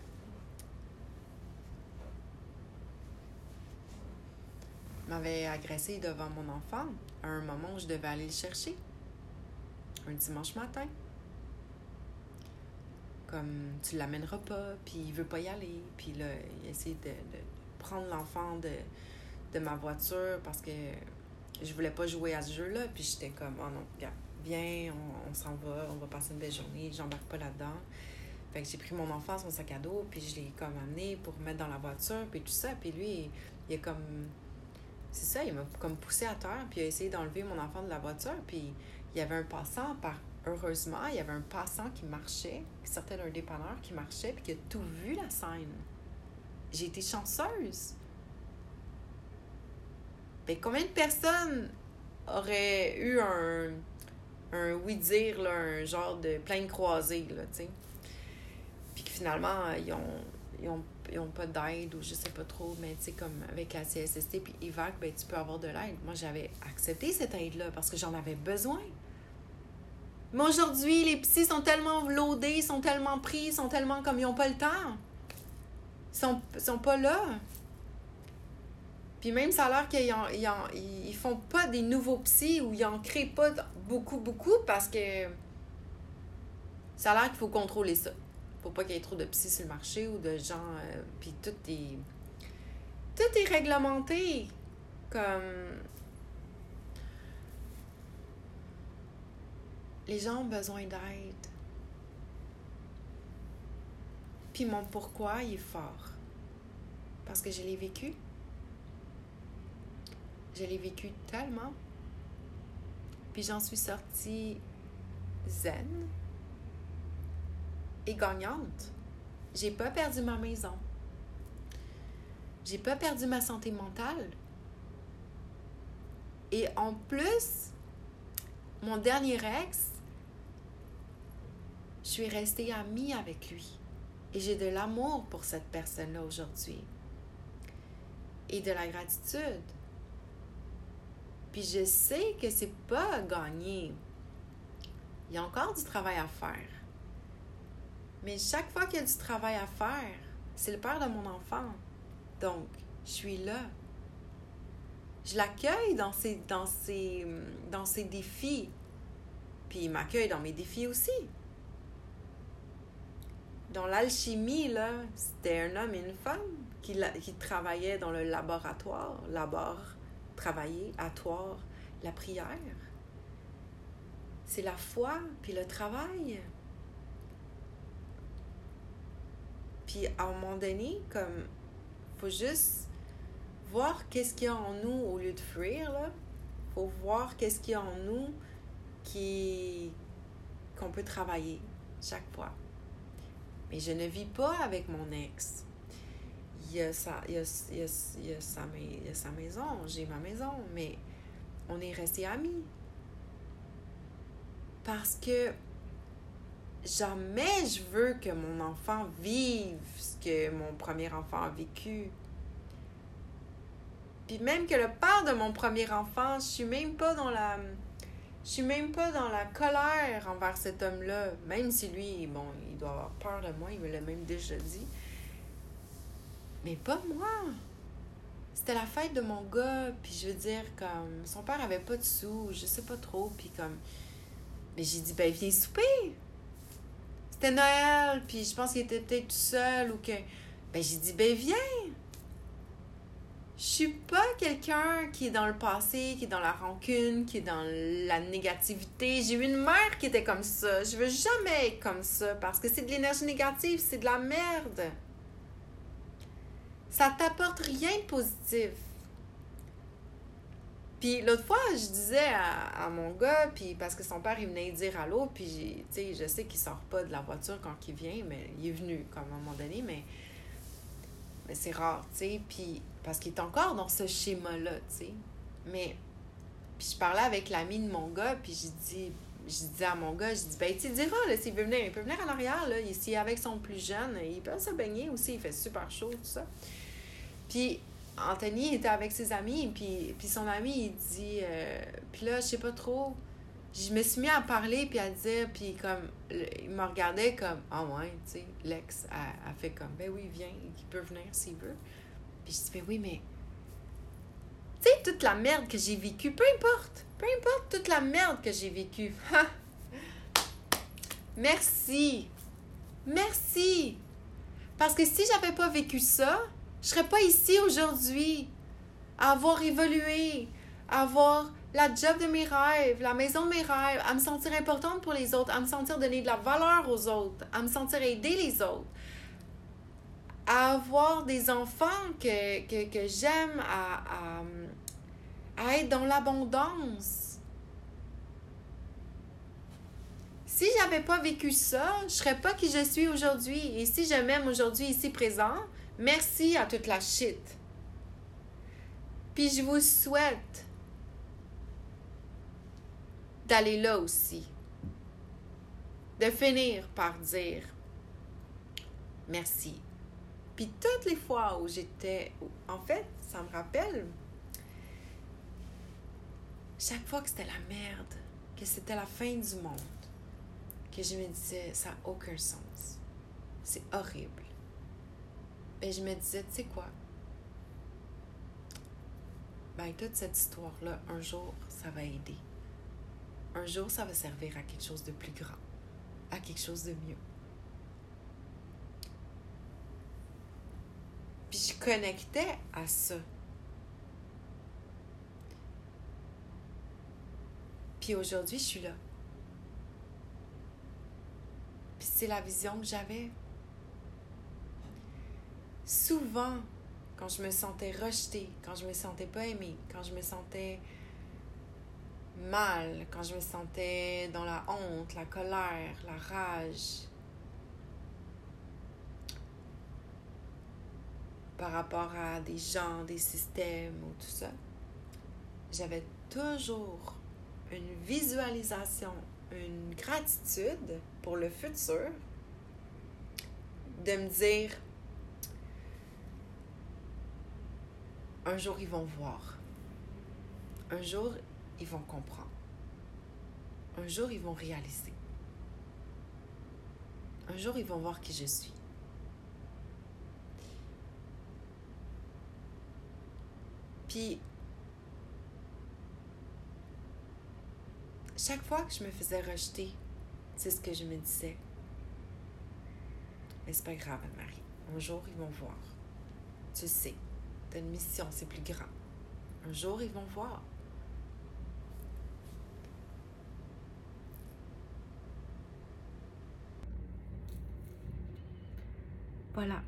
[SPEAKER 2] m'avait agressé devant mon enfant à un moment où je devais aller le chercher. Un dimanche matin. Comme tu l'amèneras pas, puis il veut pas y aller. Puis là, il essaie de prendre l'enfant de, de ma voiture parce que je voulais pas jouer à ce jeu-là. Puis j'étais comme, oh non, regarde, viens, on, s'en va, on va passer une belle journée, j'embarque pas là-dedans. Fait que j'ai pris mon enfant, son sac à dos, puis je l'ai comme amené pour mettre dans la voiture, puis tout ça. Puis lui, il, est comme. C'est ça, il m'a comme poussé à terre, puis il a essayé d'enlever mon enfant de la voiture, puis il y avait un passant, par heureusement, il y avait un passant qui marchait, qui sortait d'un dépanneur, qui marchait, puis qui a tout vu la scène. J'ai été chanceuse. Ben, combien de personnes auraient eu un, un oui-dire, un genre de plein croisée, là, tu sais? Puis que finalement, ils ont, ils ont n'ont pas d'aide ou je sais pas trop, mais tu sais, comme avec la CSST puis IVAC, ben, tu peux avoir de l'aide. Moi, j'avais accepté cette aide-là parce que j'en avais besoin. Mais aujourd'hui, les psys sont tellement loadés, ils sont tellement pris, ils sont tellement comme ils n'ont pas le temps. Ils sont, sont pas là. Puis même ça a l'air qu'ils ils, font pas des nouveaux psys ou ils en créent pas beaucoup, beaucoup parce que ça a l'air qu'il faut contrôler ça. Faut pas qu'il y ait trop de psys sur le marché ou de gens. Euh, puis tout est. Tout est réglementé. Comme. Les gens ont besoin d'aide. Puis mon pourquoi, il est fort. Parce que je l'ai vécu. Je l'ai vécu tellement. Puis j'en suis sortie zen et gagnante. J'ai pas perdu ma maison. J'ai pas perdu ma santé mentale. Et en plus, mon dernier ex, je suis restée amie avec lui. Et j'ai de l'amour pour cette personne-là aujourd'hui. Et de la gratitude. Puis je sais que c'est pas gagné. Il y a encore du travail à faire. Mais chaque fois qu'il y a du travail à faire, c'est le père de mon enfant. Donc, je suis là. Je l'accueille dans ses, dans, ses, dans ses défis. Puis il m'accueille dans mes défis aussi. Dans l'alchimie, là, c'était un homme et une femme qui, qui travaillaient dans le laboratoire. Labor, travailler, atoire, la prière. C'est la foi, puis le travail. Puis à un moment donné, comme, faut juste voir qu'est-ce qu'il y a en nous au lieu de fuir, là. Faut voir qu'est-ce qu'il y a en nous qui qu'on peut travailler chaque fois. Mais je ne vis pas avec mon ex. Il y a sa, y a, y a, y a sa, il y a sa maison, j'ai ma maison, mais on est restés amis. Parce que jamais je veux que mon enfant vive ce que mon premier enfant a vécu. Puis même que le père de mon premier enfant, je suis même pas dans la je suis même pas dans la colère envers cet homme-là, même si lui, bon, il doit avoir peur de moi, il me l'a même déjà dit. Mais pas moi. C'était la fête de mon gars, puis je veux dire, comme, son père avait pas de sous, je sais pas trop, puis comme, mais j'ai dit, ben, viens souper. C'était Noël, puis je pense qu'il était peut-être tout seul ou que. Ben, j'ai dit, ben, viens. Je suis pas quelqu'un qui est dans le passé, qui est dans la rancune, qui est dans la négativité. J'ai eu une mère qui était comme ça. Je veux jamais être comme ça parce que c'est de l'énergie négative, c'est de la merde. Ça t'apporte rien de positif. Puis l'autre fois, je disais à, mon gars, puis parce que son père, il venait dire allô, puis je sais qu'il sort pas de la voiture quand il vient, mais il est venu comme à un moment donné, mais, c'est rare, tu sais, puis parce qu'il est encore dans ce schéma-là, tu sais. Mais, puis je parlais avec l'ami de mon gars, puis je disais à mon gars, je dis, ben, tu diras, là, s'il veut venir, il peut venir en arrière, là, ici, avec son plus jeune, il peut se baigner aussi, il fait super chaud, tout ça. Puis, Anthony était avec ses amis, puis, puis son ami, il dit, euh, puis là, je sais pas trop, je me suis mis à parler, puis à dire, puis comme, il me regardait comme, ah ouais, tu sais, l'ex a, fait comme, ben oui, viens, il peut venir s'il veut. Puis je dis, ben oui, mais, tu sais, toute la merde que j'ai vécue, peu importe, peu importe toute la merde que j'ai vécue. Merci. Merci. Parce que si j'avais pas vécu ça, je serais pas ici aujourd'hui à avoir évolué, à avoir la job de mes rêves, la maison de mes rêves, à me sentir importante pour les autres, à me sentir donner de la valeur aux autres, à me sentir aider les autres, à avoir des enfants que, que, j'aime, à, à, à être dans l'abondance. Si j'avais pas vécu ça, je serais pas qui je suis aujourd'hui. Et si je m'aime aujourd'hui ici présent, Merci à toute la shit. Puis je vous souhaite d'aller là aussi. De finir par dire merci. Puis toutes les fois où j'étais... En fait, ça me rappelle... Chaque fois que c'était la merde, que c'était la fin du monde, que je me disais, ça n'a aucun sens. C'est horrible. Et je me disais, tu sais quoi? Ben, toute cette histoire-là, un jour, ça va aider. Un jour, ça va servir à quelque chose de plus grand, à quelque chose de mieux. Puis je connectais à ça. Puis aujourd'hui, je suis là. Puis c'est la vision que j'avais. Souvent, quand je me sentais rejetée, quand je me sentais pas aimée, quand je me sentais mal, quand je me sentais dans la honte, la colère, la rage, par rapport à des gens, des systèmes ou tout ça, j'avais toujours une visualisation, une gratitude pour le futur, de me dire, un jour ils vont voir, un jour ils vont comprendre, un jour ils vont réaliser, un jour ils vont voir qui je suis. Puis chaque fois que je me faisais rejeter, c'est ce que je me disais. Mais c'est pas grave, Anne-Marie. Un jour, ils vont voir. Tu sais, une mission, c'est plus grand. Un jour, ils vont voir.
[SPEAKER 1] Voilà.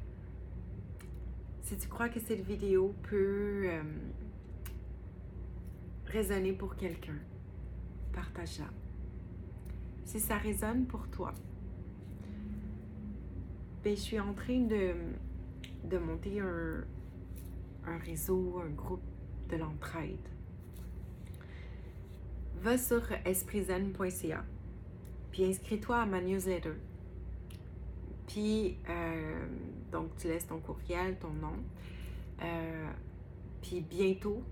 [SPEAKER 1] Si tu crois que cette vidéo peut euh, résonner pour quelqu'un, partage-la. Si ça résonne pour toi, ben, je suis en train de, de monter un, un réseau, un groupe de l'entraide. Va sur espritzen.ca puis inscris-toi à ma newsletter. Puis, euh, donc, tu laisses ton courriel, ton nom. Euh, puis bientôt,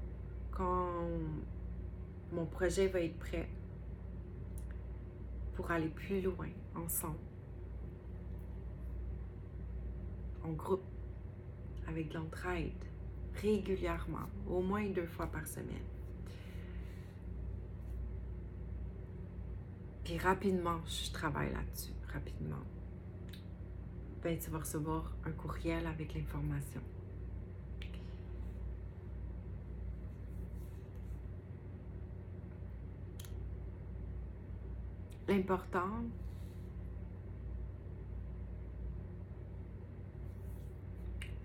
[SPEAKER 1] quand mon projet va être prêt pour aller plus loin ensemble, en groupe, avec de l'entraide, régulièrement, au moins deux fois par semaine. Puis rapidement, je travaille là-dessus, rapidement. Ben, tu vas recevoir un courriel avec l'information. L'important,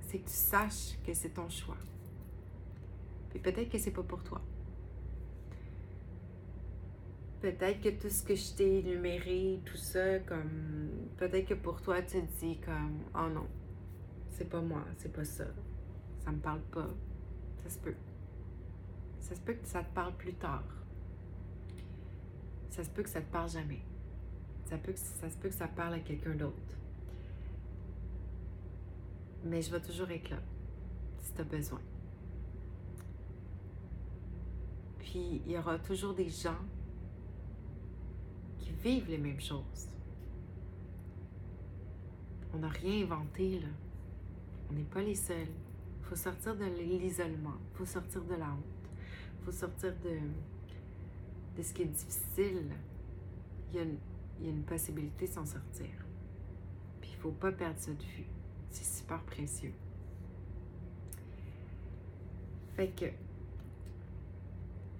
[SPEAKER 1] c'est que tu saches que c'est ton choix. Puis peut-être que c'est pas pour toi. Peut-être que tout ce que je t'ai énuméré, tout ça, comme. Peut-être que pour toi, tu te dis comme Oh non, c'est pas moi, c'est pas ça. Ça me parle pas. Ça se peut. Ça se peut que ça te parle plus tard ça se peut que ça te parle jamais. Ça, peut ça se peut que ça parle à quelqu'un d'autre. Mais je vais toujours être là, si tu as besoin. Puis, il y aura toujours des gens qui vivent les mêmes choses. On n'a rien inventé, là. On n'est pas les seuls. Il faut sortir de l'isolement. Il faut sortir de la honte. Il faut sortir de, ce qui est difficile, il y a une, y a une possibilité de s'en sortir. Puis il ne faut pas perdre ça de vue. C'est super précieux. Fait que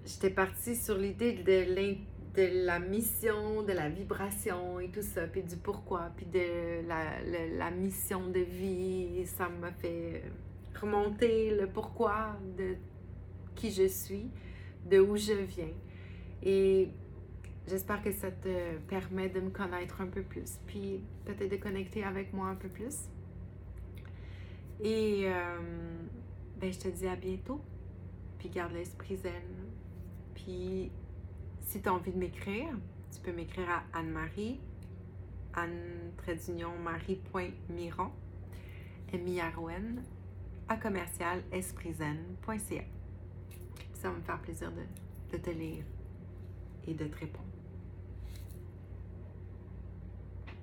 [SPEAKER 1] j'étais partie sur l'idée de, de la mission, de la vibration et tout ça, puis du pourquoi, puis de la, la mission de vie. Ça m'a fait remonter le pourquoi de qui je suis, de où je viens. Et j'espère que ça te permet de me connaître un peu plus, puis peut-être de connecter avec moi un peu plus. Et euh, ben, je te dis à bientôt, puis garde l'esprit zen. Puis si tu as envie de m'écrire, tu peux m'écrire à Anne-Marie, anne marie.miron
[SPEAKER 2] M-I-R-O-N, à commercial. Ça va me faire plaisir de, de te lire et de te répondre.